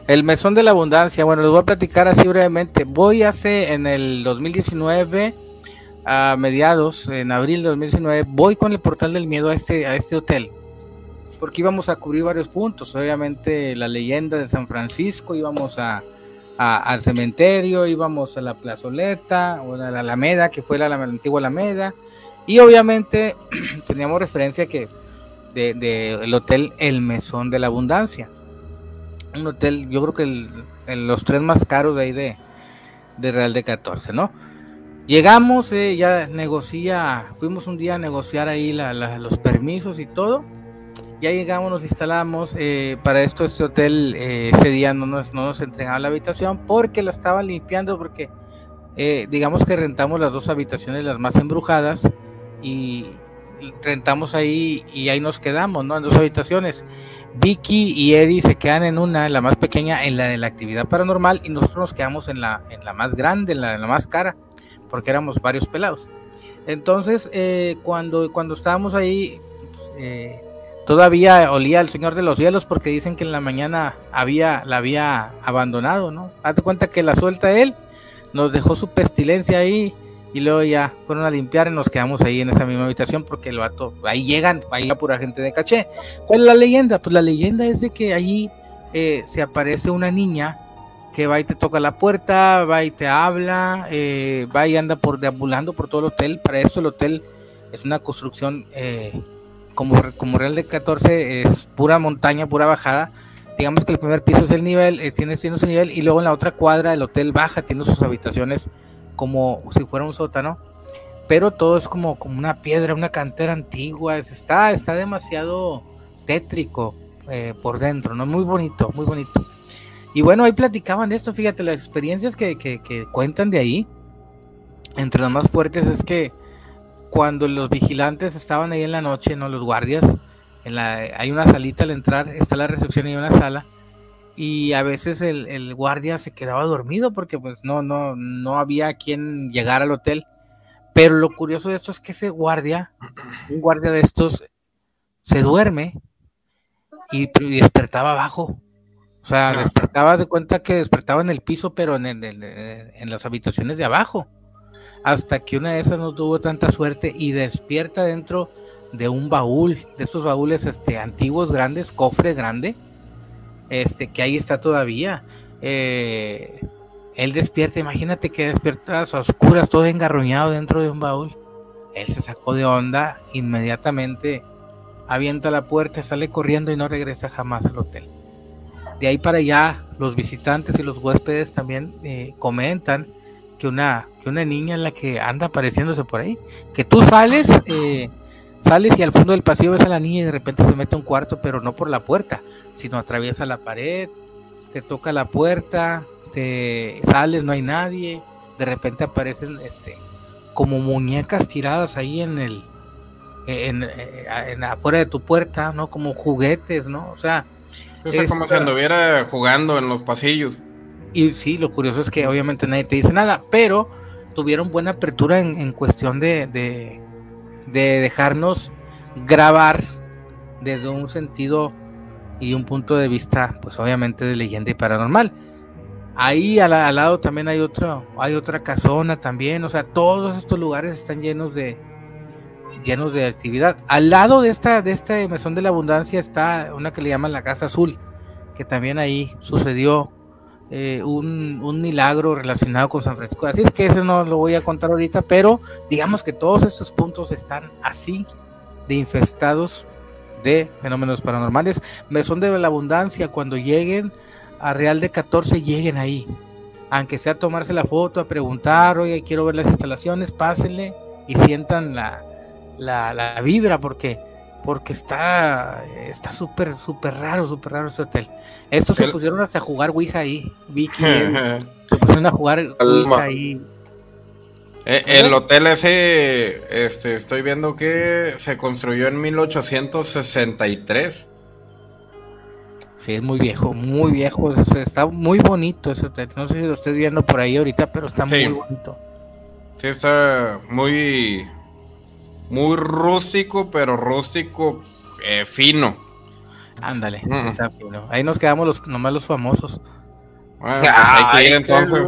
El mesón de la abundancia, bueno, les voy a platicar así brevemente. Voy hace en el 2019, a mediados, en abril de 2019, voy con el portal del miedo a este, a este hotel. Porque íbamos a cubrir varios puntos. Obviamente la leyenda de San Francisco, íbamos a, al cementerio, íbamos a la plazoleta, o a la Alameda, que fue la, antigua Alameda. Y obviamente teníamos referencia que de, de el hotel El Mesón de la Abundancia un hotel, yo creo que el, los tres más caros de ahí de, de Real de 14, ¿no? Llegamos, eh, ya negocia, fuimos un día a negociar ahí la- los permisos y todo. Ya llegamos, nos instalamos. eh, para esto, este hotel eh, ese día no nos, no nos entregaba la habitación porque la estaban limpiando. Porque eh, digamos que rentamos las dos habitaciones, las más embrujadas, y rentamos ahí y ahí nos quedamos, ¿no? En dos habitaciones. Vicky y Eddie se quedan en una, la más pequeña, en la de la actividad paranormal, y nosotros nos quedamos en la, en la más grande, en la, en la más cara, porque éramos varios pelados. Entonces, eh, cuando, cuando estábamos ahí, eh, todavía olía al Señor de los Cielos, porque dicen que en la mañana había, la había abandonado, ¿no? Hazte cuenta que la suelta él, nos dejó su pestilencia ahí, y luego ya fueron a limpiar y nos quedamos ahí en esa misma habitación, porque el vato, ahí llegan, ahí va pura gente de caché. ¿Cuál es la leyenda? Pues la leyenda es de que allí eh, se aparece una niña que va y te toca la puerta, va y te habla, eh, va y anda por deambulando por todo el hotel. Para eso el hotel es una construcción eh, como, como Real de 14, es pura montaña, pura bajada. Digamos que el primer piso es el nivel, eh, tiene, tiene su nivel, y luego en la otra cuadra el hotel baja, tiene sus habitaciones como si fuera un sótano, pero todo es como, como una piedra, una cantera antigua, está, está demasiado tétrico por dentro, ¿no? Muy bonito, muy bonito. Y bueno, ahí platicaban de esto, fíjate, las experiencias que, que, cuentan de ahí, entre las más fuertes es que cuando los vigilantes estaban ahí en la noche, no los guardias, en la, hay una salita al entrar, está la recepción y una sala, y a veces el, el, guardia se quedaba dormido porque pues no, no, no había quien llegar al hotel. Pero lo curioso de esto es que ese guardia, un guardia de estos, se duerme y, y despertaba abajo. O sea, ah. despertaba de cuenta que despertaba en el piso, pero en, en las habitaciones de abajo. Hasta que una de esas no tuvo tanta suerte y despierta dentro de un baúl, de esos baúles este, antiguos, grandes, cofre grande, este, que ahí está todavía. Eh, él despierta, imagínate que despierta a oscuras, todo engarroñado dentro de un baúl. Él se sacó de onda, inmediatamente avienta la puerta, sale corriendo y no regresa jamás al hotel. De ahí para allá, los visitantes y los huéspedes también eh, comentan que una, que una niña es la que anda apareciéndose por ahí. Que tú sales, eh, sales y al fondo del pasillo ves a la niña y de repente se mete a un cuarto, pero no por la puerta, sino atraviesa la pared, te toca la puerta, te sales, no hay nadie, de repente aparecen este como muñecas tiradas ahí en el en, en afuera de tu puerta, ¿no? Como juguetes, ¿no? O sea, es como si anduviera jugando en los pasillos. Y sí, lo curioso es que obviamente nadie te dice nada, pero tuvieron buena apertura en, cuestión de, de, dejarnos grabar desde un sentido y un punto de vista, pues obviamente de leyenda y paranormal. Ahí al, al, lado también hay otra, hay otra casona también, o sea, todos estos lugares están llenos de, llenos de actividad. Al lado de esta, de esta mesón de la abundancia está una que le llaman la Casa Azul, que también ahí sucedió eh, un, un, milagro relacionado con San Francisco. Así es que eso no lo voy a contar ahorita, pero digamos que todos estos puntos están así de infestados de fenómenos paranormales. Mesón de la abundancia, cuando lleguen a Real de 14, lleguen ahí. Aunque sea tomarse la foto, a preguntar, oye, quiero ver las instalaciones, pásenle y sientan la, la, la vibra porque porque está está súper súper raro, súper raro este hotel. Estos se pusieron hasta a jugar Ouija ahí. Vicky se pusieron a jugar Ouija ahí. Eh, el hotel ese, este, estoy viendo que se construyó en 1863. Sí, es muy viejo, muy viejo. Está muy bonito ese hotel. No sé si lo estoy viendo por ahí ahorita, pero está muy bonito. Sí, está muy, muy rústico, pero rústico eh, fino. Ándale, mm. está fino. Ahí nos quedamos los, nomás los famosos. Bueno, pues hay que ir entonces.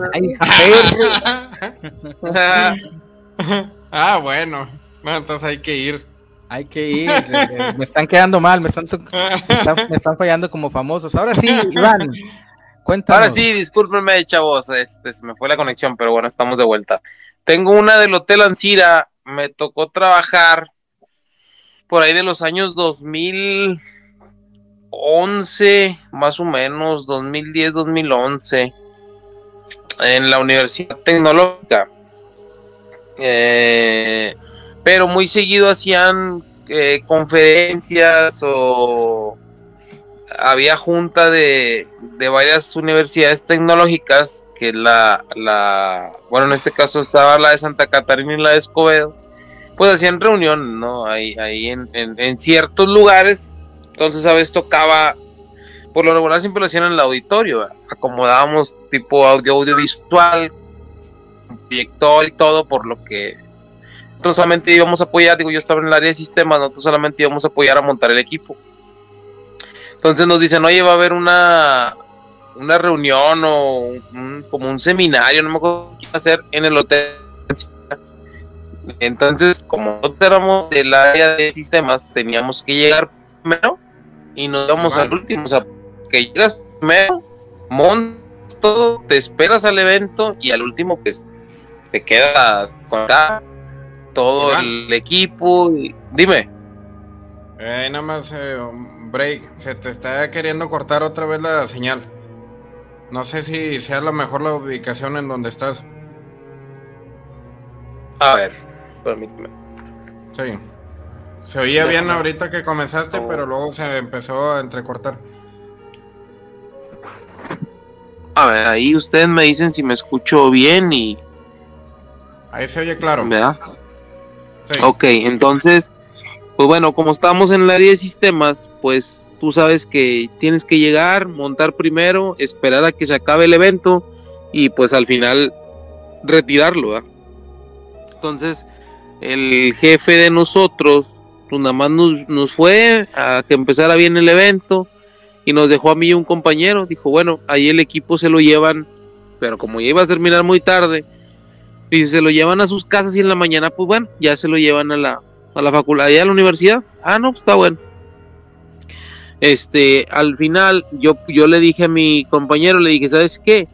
ah, bueno. Bueno, entonces hay que ir. Hay que ir. Eh, eh, me están quedando mal, me están, me están, fallando como famosos. Ahora sí, Iván. Cuéntanos. Ahora sí, discúlpenme, chavos, este, se me fue la conexión, pero bueno, estamos de vuelta. Tengo una del Hotel Ancira me tocó trabajar por ahí de los años 2011, más o menos, 2010, 2011, en la Universidad Tecnológica. Eh, pero muy seguido hacían eh, conferencias o había junta de, de, varias universidades tecnológicas que la, la, bueno, en este caso estaba la de Santa Catarina y la de Escobedo, pues hacían reunión, ¿no? Ahí, ahí en, en, ciertos lugares, entonces a veces tocaba, por lo regular siempre lo hacían en el auditorio, acomodábamos tipo audio audiovisual, proyector y todo, por lo que nosotros solamente íbamos a apoyar, digo, yo estaba en el área de sistemas, nosotros solamente íbamos a apoyar a montar el equipo. Entonces nos dicen, oye, va a haber una, una reunión o como un seminario, no me acuerdo qué hacer en el hotel. Entonces, como no éramos del área de sistemas, teníamos que llegar primero y nos vamos al último. O sea, que llegas primero, montas todo, te esperas al evento y al último pues te queda con todo el equipo. dime. Eh, nada más, eh, break, se te está queriendo cortar otra vez la señal. No sé si sea la mejor la ubicación en donde estás. A ver, permíteme. Sí. Se oía bien ahorita que comenzaste, pero luego se empezó a entrecortar. A ver, ahí ustedes me dicen si me escucho bien y. Ahí se oye claro. ¿Verdad? Sí. Ok, entonces, pues bueno, como estamos en el área de sistemas, pues tú sabes que tienes que llegar, montar primero, esperar a que se acabe el evento y pues al final retirarlo. ¿verdad? Entonces, el jefe de nosotros pues nada más nos, fue a que empezara bien el evento y nos dejó a mí un compañero. Dijo, bueno, ahí el equipo se lo llevan, pero como ya iba a terminar muy tarde, dice, se lo llevan a sus casas y en la mañana, pues bueno, ya se lo llevan a la, a la facultad, a la universidad. Ah, no, pues está bueno. Este, al final, yo, yo le dije a mi compañero, le dije, ¿sabes qué?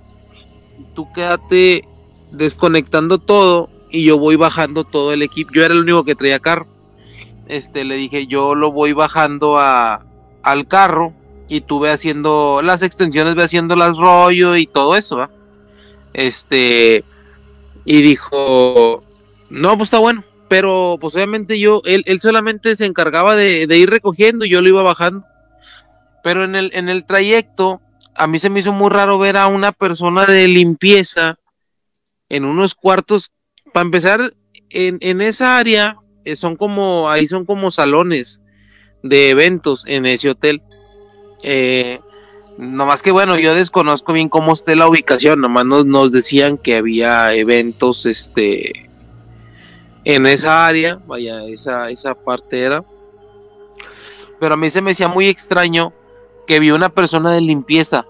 Tú quédate desconectando todo y yo voy bajando todo el equipo. Yo era el único que traía carro este, le dije, yo lo voy bajando a, al carro y tú ve haciendo las extensiones, ve haciendo las rollo y todo eso, Este, y dijo, no, pues está bueno, pero pues obviamente yo, él, él solamente se encargaba de, ir recogiendo y yo lo iba bajando. Pero en el, en el trayecto, a mí se me hizo muy raro ver a una persona de limpieza en unos cuartos. Para empezar, en, en esa área eh, son como, ahí son como salones de eventos en ese hotel. Eh, nomás que bueno, yo desconozco bien cómo esté la ubicación, nomás nos, nos decían que había eventos este en esa área, vaya, esa, esa parte era. Pero a mí se me decía muy extraño que vi una persona de limpieza.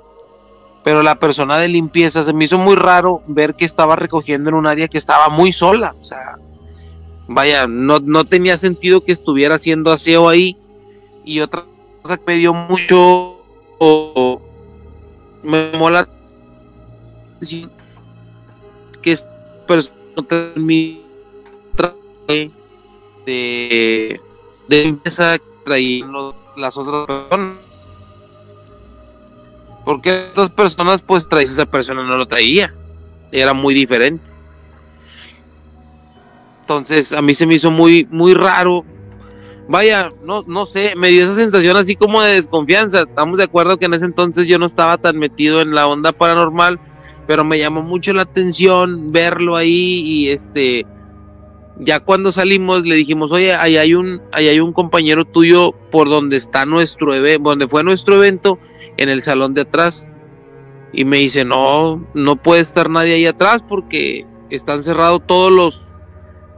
Pero la persona de limpieza se me hizo muy raro ver que estaba recogiendo en un área que estaba muy sola. O sea, vaya, no, no tenía sentido que estuviera haciendo aseo ahí. Y otra cosa que me dio mucho, me mola que es persona de, de empresa que las otras personas. Porque otras personas, pues, traes esa persona no lo traía. Era muy diferente. Entonces a mí se me hizo muy, muy raro. Vaya, no, no sé, me dio esa sensación así como de desconfianza. Estamos de acuerdo que en ese entonces yo no estaba tan metido en la onda paranormal, pero me llamó mucho la atención verlo ahí y este, ya cuando salimos le dijimos, oye, ahí hay un, ahí hay un compañero tuyo por donde está nuestro evento, donde fue nuestro evento, en el salón de atrás. Y me dice, no, no puede estar nadie ahí atrás porque están cerrados todos los,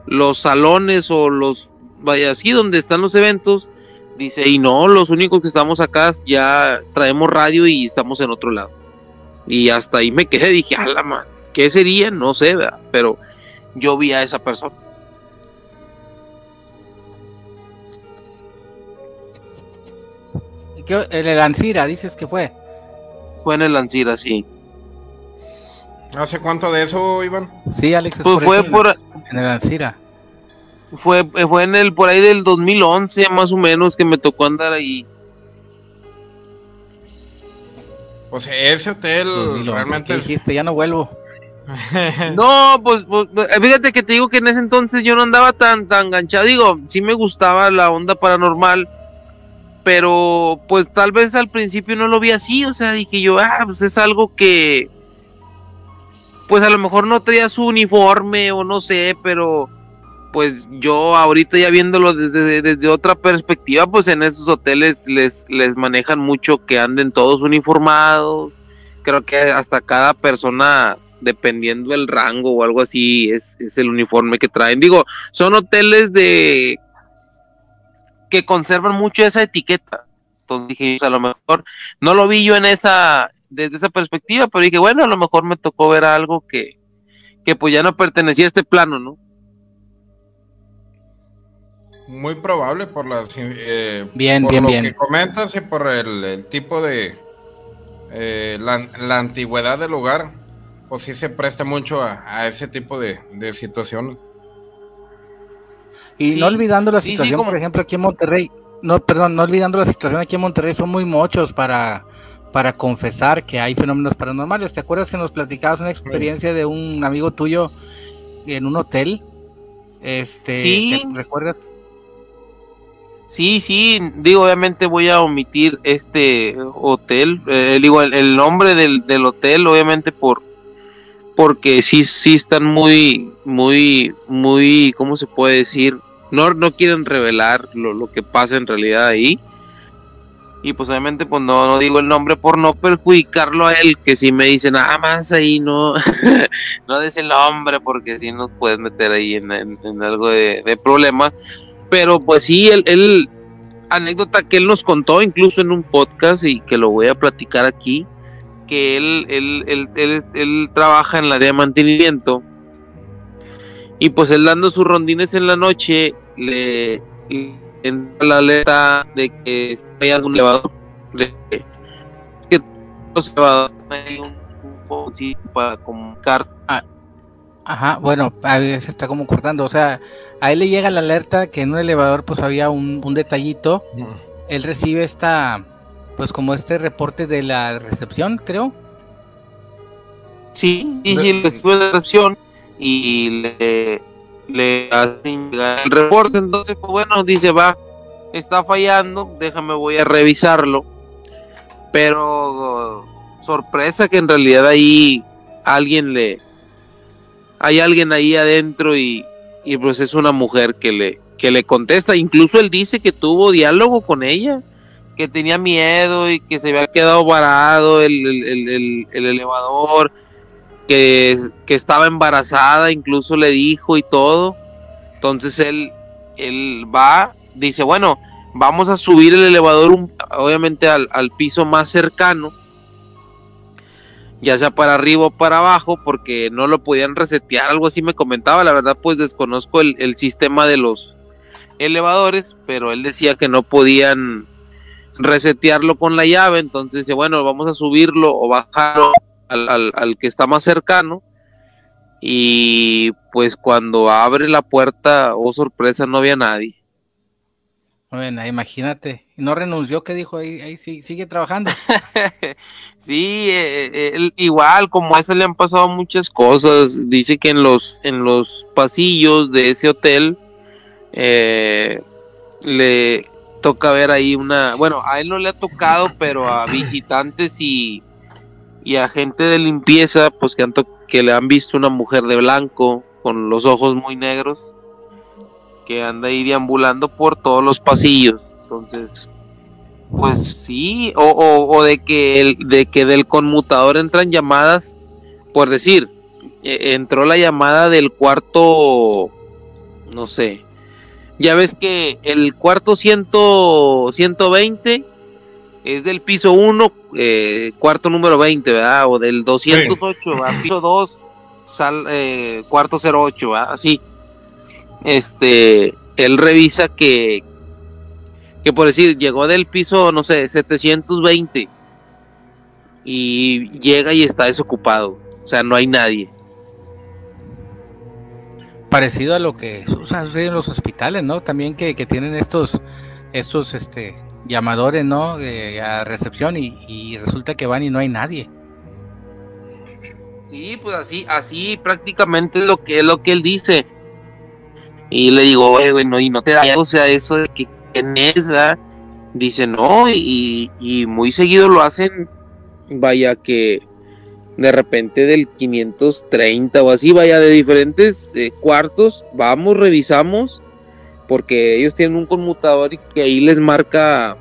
los salones o los, vaya así, donde están los eventos, dice, y no, los únicos que estamos acá ya traemos radio y estamos en otro lado. Y hasta ahí me quedé, dije, la man, ¿qué sería? No sé, pero yo vi a esa persona. En el Ancira, dices que fue. Fue en el Ancira, sí. ¿Hace cuánto de eso, Iván? Sí, Alex. Pues fue por... En el Ancira. Fue, fue en el, por ahí del 2011, más o menos, que me tocó andar ahí. Pues ese hotel realmente... dijiste? Ya no vuelvo. no, pues, pues, fíjate que te digo que en ese entonces yo no andaba tan, tan enganchado. Digo, sí me gustaba la onda paranormal, pero pues tal vez al principio no lo vi así. O sea, dije yo, ah, pues es algo que, pues a lo mejor no traía su uniforme o no sé, pero pues yo ahorita ya viéndolo desde, desde otra perspectiva, pues en esos hoteles les, les manejan mucho que anden todos uniformados. Creo que hasta cada persona, dependiendo del rango o algo así, es, es el uniforme que traen. Digo, son hoteles de que conservan mucho esa etiqueta. Entonces dije, a lo mejor no lo vi yo en esa, desde esa perspectiva, pero dije, bueno, a lo mejor me tocó ver algo que, que pues ya no pertenecía a este plano, ¿no? Muy probable por las eh, bien, bien, lo bien. que comentas y por el, tipo de eh, la, antigüedad del lugar, pues sí se presta mucho a, ese tipo de, de situaciones. Y no olvidando la situación, por ejemplo, aquí en Monterrey, no, perdón, no olvidando la situación aquí en Monterrey, son muy muchos para, para confesar que hay fenómenos paranormales. ¿Te acuerdas que nos platicabas una experiencia de un amigo tuyo en un hotel? Este, sí. ¿recuerdas? Sí, sí, digo, obviamente voy a omitir este hotel, eh, digo, el, nombre del, del, hotel, obviamente por, porque sí, sí están muy, muy, muy, ¿cómo se puede decir? No, no quieren revelar lo, lo que pasa en realidad ahí. Y pues obviamente pues no, no digo el nombre por no perjudicarlo a él, que si me dicen nada más ahí no, no des el nombre porque si nos puedes meter ahí en, algo de, de, problema. Pero pues sí, él, él, anécdota que él nos contó incluso en un podcast y que lo voy a platicar aquí, que él, él, él, él, trabaja en la área de mantenimiento y pues él dando sus rondines en la noche le, entra la alerta de que está en un elevador. es que los elevadores hay un, un para comunicar. Ah, ajá, bueno, a se está como cortando. O sea, a él le llega la alerta que en un elevador pues había un, un detallito. Él recibe esta pues como este reporte de la recepción, creo. Sí, y recibe la recepción y le, le hacen llegar el reporte, entonces pues bueno, dice va, está fallando, déjame voy a revisarlo. Pero sorpresa que en realidad ahí alguien le hay alguien ahí adentro y, y pues es una mujer que le que le contesta, incluso él dice que tuvo diálogo con ella que tenía miedo y que se había quedado varado el, elevador, que, estaba embarazada, incluso le dijo y todo. Entonces él, él va, dice, bueno, vamos a subir el elevador obviamente al, piso más cercano, ya sea para arriba o para abajo, porque no lo podían resetear, algo así me comentaba, la verdad pues desconozco el, el sistema de los elevadores, pero él decía que no podían resetearlo con la llave, entonces dice, bueno, vamos a subirlo o bajarlo al, que está más cercano. Y pues cuando abre la puerta, oh sorpresa, no había nadie. Bueno, imagínate, no renunció, ¿qué dijo? Ahí, ahí sigue trabajando. sí, eh, eh, igual, como a eso le han pasado muchas cosas. Dice que en los, en los pasillos de ese hotel eh, le, toca ver ahí una, bueno, a él no le ha tocado, pero a visitantes y, y a gente de limpieza, pues que, que le han visto una mujer de blanco con los ojos muy negros que anda ahí deambulando por todos los pasillos. Entonces, pues sí, o, o, de que el, de que del conmutador entran llamadas, por decir, e, entró la llamada del cuarto, no sé, ya ves que el cuarto ciento, 120 es del piso 1, eh, cuarto número 20, ¿verdad? O del 208, piso 2, sal, eh, cuarto 08, ¿verdad? Así. Este, él revisa que, que por decir, llegó del piso, no sé, 720 y llega y está desocupado. O sea, no hay nadie parecido a lo que sucede en los hospitales, ¿no? También que, tienen estos, estos este, llamadores, ¿no? Eh, a recepción y, resulta que van y no hay nadie. Sí, pues así, así prácticamente es lo que es lo que él dice. Y le digo, bueno, y no te da, o sea, eso de que quién es, ¿verdad? Dice, no, y, muy seguido lo hacen, vaya que de repente del 530 o así, vaya de diferentes eh, cuartos, vamos, revisamos, porque ellos tienen un conmutador y que ahí les marca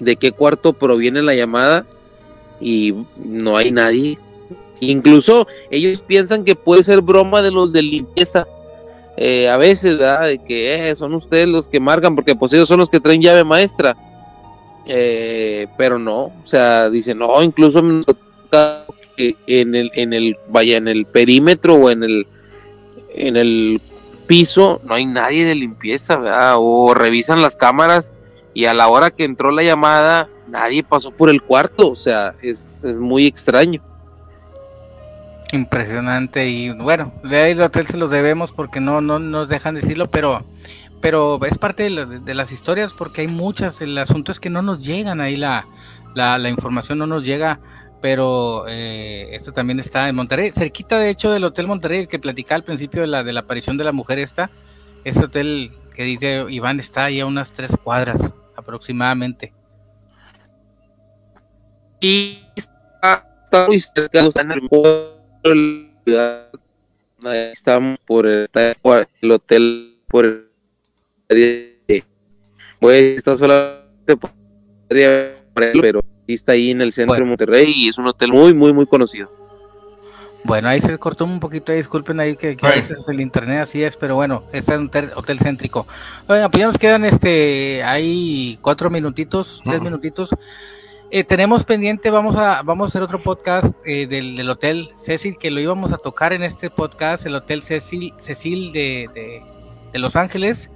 de qué cuarto proviene la llamada y no hay nadie. Incluso ellos piensan que puede ser broma de los de limpieza. Eh, a veces, ¿verdad? De que eh, son ustedes los que marcan, porque pues ellos son los que traen llave maestra. pero no, o sea, dicen, no, incluso en el, en el, vaya, en el perímetro o en el, en el piso no hay nadie de limpieza, O revisan las cámaras y a la hora que entró la llamada nadie pasó por el cuarto, o sea, es, es muy extraño. Impresionante y bueno, de ahí el hotel se los debemos porque no, no nos dejan decirlo, pero pero es parte de, las historias porque hay muchas, el asunto es que no nos llegan ahí la, la, información, no nos llega, pero eh, esto también está en Monterrey, cerquita de hecho del Hotel Monterrey, el que platicaba al principio de la, de la aparición de la mujer esta, ese hotel que dice Iván está ahí a unas tres cuadras aproximadamente. Y está, muy cerca, está en el estamos por el, el hotel por el pues está solamente pero está ahí en el centro de Monterrey y es un hotel muy, muy, muy conocido. Bueno, ahí se cortó un poquito, disculpen ahí que, a veces el internet así es, pero bueno, este es un hotel, céntrico. Oigan, pues ya nos quedan este, hay cuatro minutitos, tres minutitos. Eh, tenemos pendiente, vamos a, vamos a hacer otro podcast eh, del, Hotel Cecil, que lo íbamos a tocar en este podcast, el Hotel Cecil, Cecil de, de Los Ángeles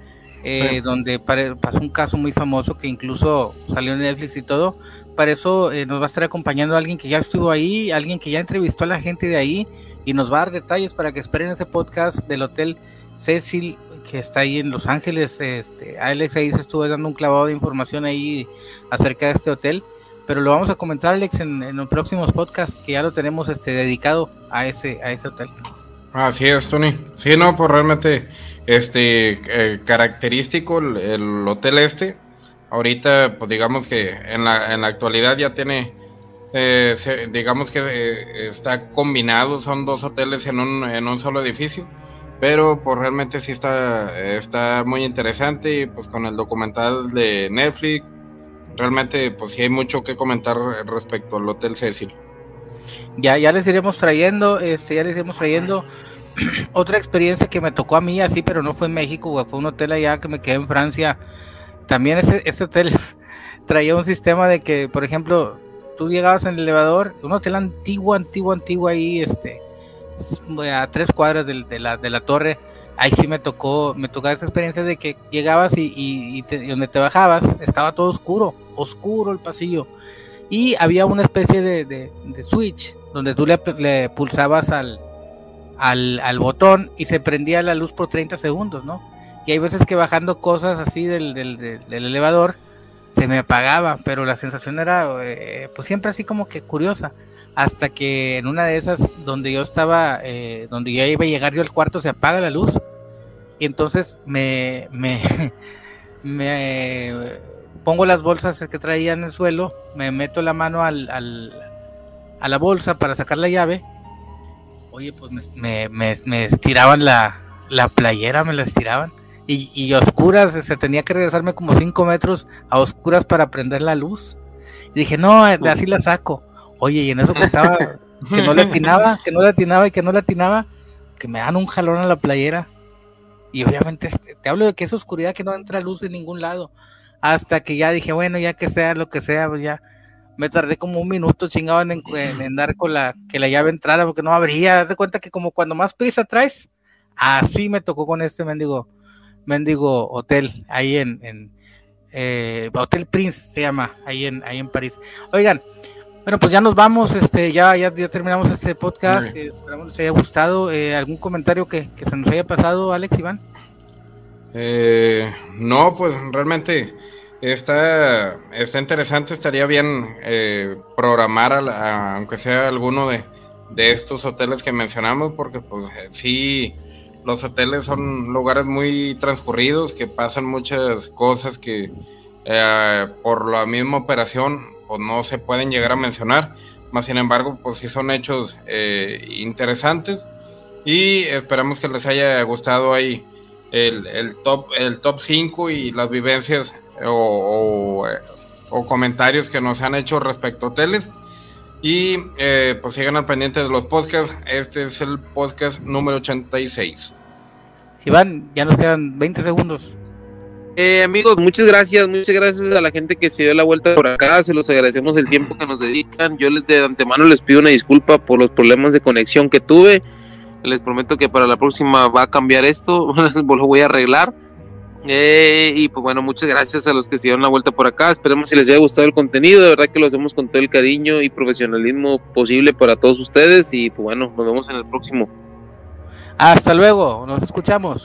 eh, donde pasó un caso muy famoso que incluso salió en Netflix y todo. Para eso eh, nos va a estar acompañando alguien que ya estuvo ahí, alguien que ya entrevistó a la gente de ahí y nos va a dar detalles para que esperen ese podcast del Hotel Cecil que está ahí en Los Ángeles. Este, Alex ahí se estuvo dando un clavado de información ahí acerca de este hotel, pero lo vamos a comentar Alex en, los próximos podcasts que ya lo tenemos este dedicado a ese a ese hotel. Así es, Tony. Sí, no, pues realmente este eh, característico el, hotel este. Ahorita, pues digamos que en la, en la actualidad ya tiene, eh, digamos que eh, está combinado, son dos hoteles en un, en un solo edificio, pero pues realmente sí está, está muy interesante y pues con el documental de Netflix, realmente pues sí hay mucho que comentar respecto al Hotel Cecil. Ya, ya les iremos trayendo, este, ya les iremos trayendo otra experiencia que me tocó a mí así, pero no fue en México, fue un hotel allá que me quedé en Francia. También ese, ese hotel traía un sistema de que, por ejemplo, tú llegabas en el elevador, un hotel antiguo, antiguo, antiguo ahí, este, a tres cuadras de, la, de la torre. Ahí sí me tocó, me tocó esa experiencia de que llegabas y, y, donde te bajabas estaba todo oscuro, oscuro el pasillo. Y había una especie de, de, switch donde tú le, le pulsabas al, al, al, botón y se prendía la luz por 30 segundos, ¿no? Y hay veces que bajando cosas así del, del, elevador se me apagaba, pero la sensación era eh, pues siempre así como que curiosa. Hasta que en una de esas donde yo estaba, eh, donde ya iba a llegar yo al cuarto, se apaga la luz. Y entonces me, me, me pongo las bolsas que traía en el suelo, me meto la mano al, al, a la bolsa para sacar la llave Oye, pues me, me, me estiraban la, la, playera, me la estiraban. Y, y oscuras, se tenía que regresarme como 5 metros a oscuras para prender la luz. Y dije, no, de así la saco. Oye, y en eso que estaba, que no le atinaba, que no le atinaba y que no le atinaba, que me dan un jalón a la playera. Y obviamente te hablo de que es oscuridad que no entra luz de ningún lado. Hasta que ya dije, bueno, ya que sea lo que sea, pues ya me tardé como un minuto chingado en, dar con la que la llave entrara porque no abría. Haz cuenta que como cuando más prisa traes, así me tocó con este mendigo, mendigo hotel ahí en, en eh, Hotel Prince se llama ahí en ahí en París. Oigan, bueno pues ya nos vamos, este ya ya, ya terminamos este podcast. Eh, esperamos les haya gustado. Eh, ¿Algún comentario que, que, se nos haya pasado, Alex Iván? no, pues realmente Está, está interesante, estaría bien eh, programar, aunque sea alguno de, estos hoteles que mencionamos, porque pues eh, sí, los hoteles son lugares muy transcurridos, que pasan muchas cosas que eh, por la misma operación pues no se pueden llegar a mencionar, más sin embargo pues sí son hechos interesantes y esperamos que les haya gustado ahí el, el top el top 5 y las vivencias o, comentarios que nos han hecho respecto a hoteles. Y eh, pues sigan al pendiente de los podcasts. Este es el podcast número 86. Iván, ya nos quedan 20 segundos. Eh, amigos, muchas gracias, muchas gracias a la gente que se dio la vuelta por acá, se los agradecemos el tiempo que nos dedican. Yo les de antemano les pido una disculpa por los problemas de conexión que tuve. Les prometo que para la próxima va a cambiar esto, lo voy a arreglar Eh, y pues bueno, muchas gracias a los que se dieron la vuelta por acá. Esperemos si les haya gustado el contenido. De verdad que lo hacemos con todo el cariño y profesionalismo posible para todos ustedes. Y pues bueno, nos vemos en el próximo. Hasta luego, nos escuchamos.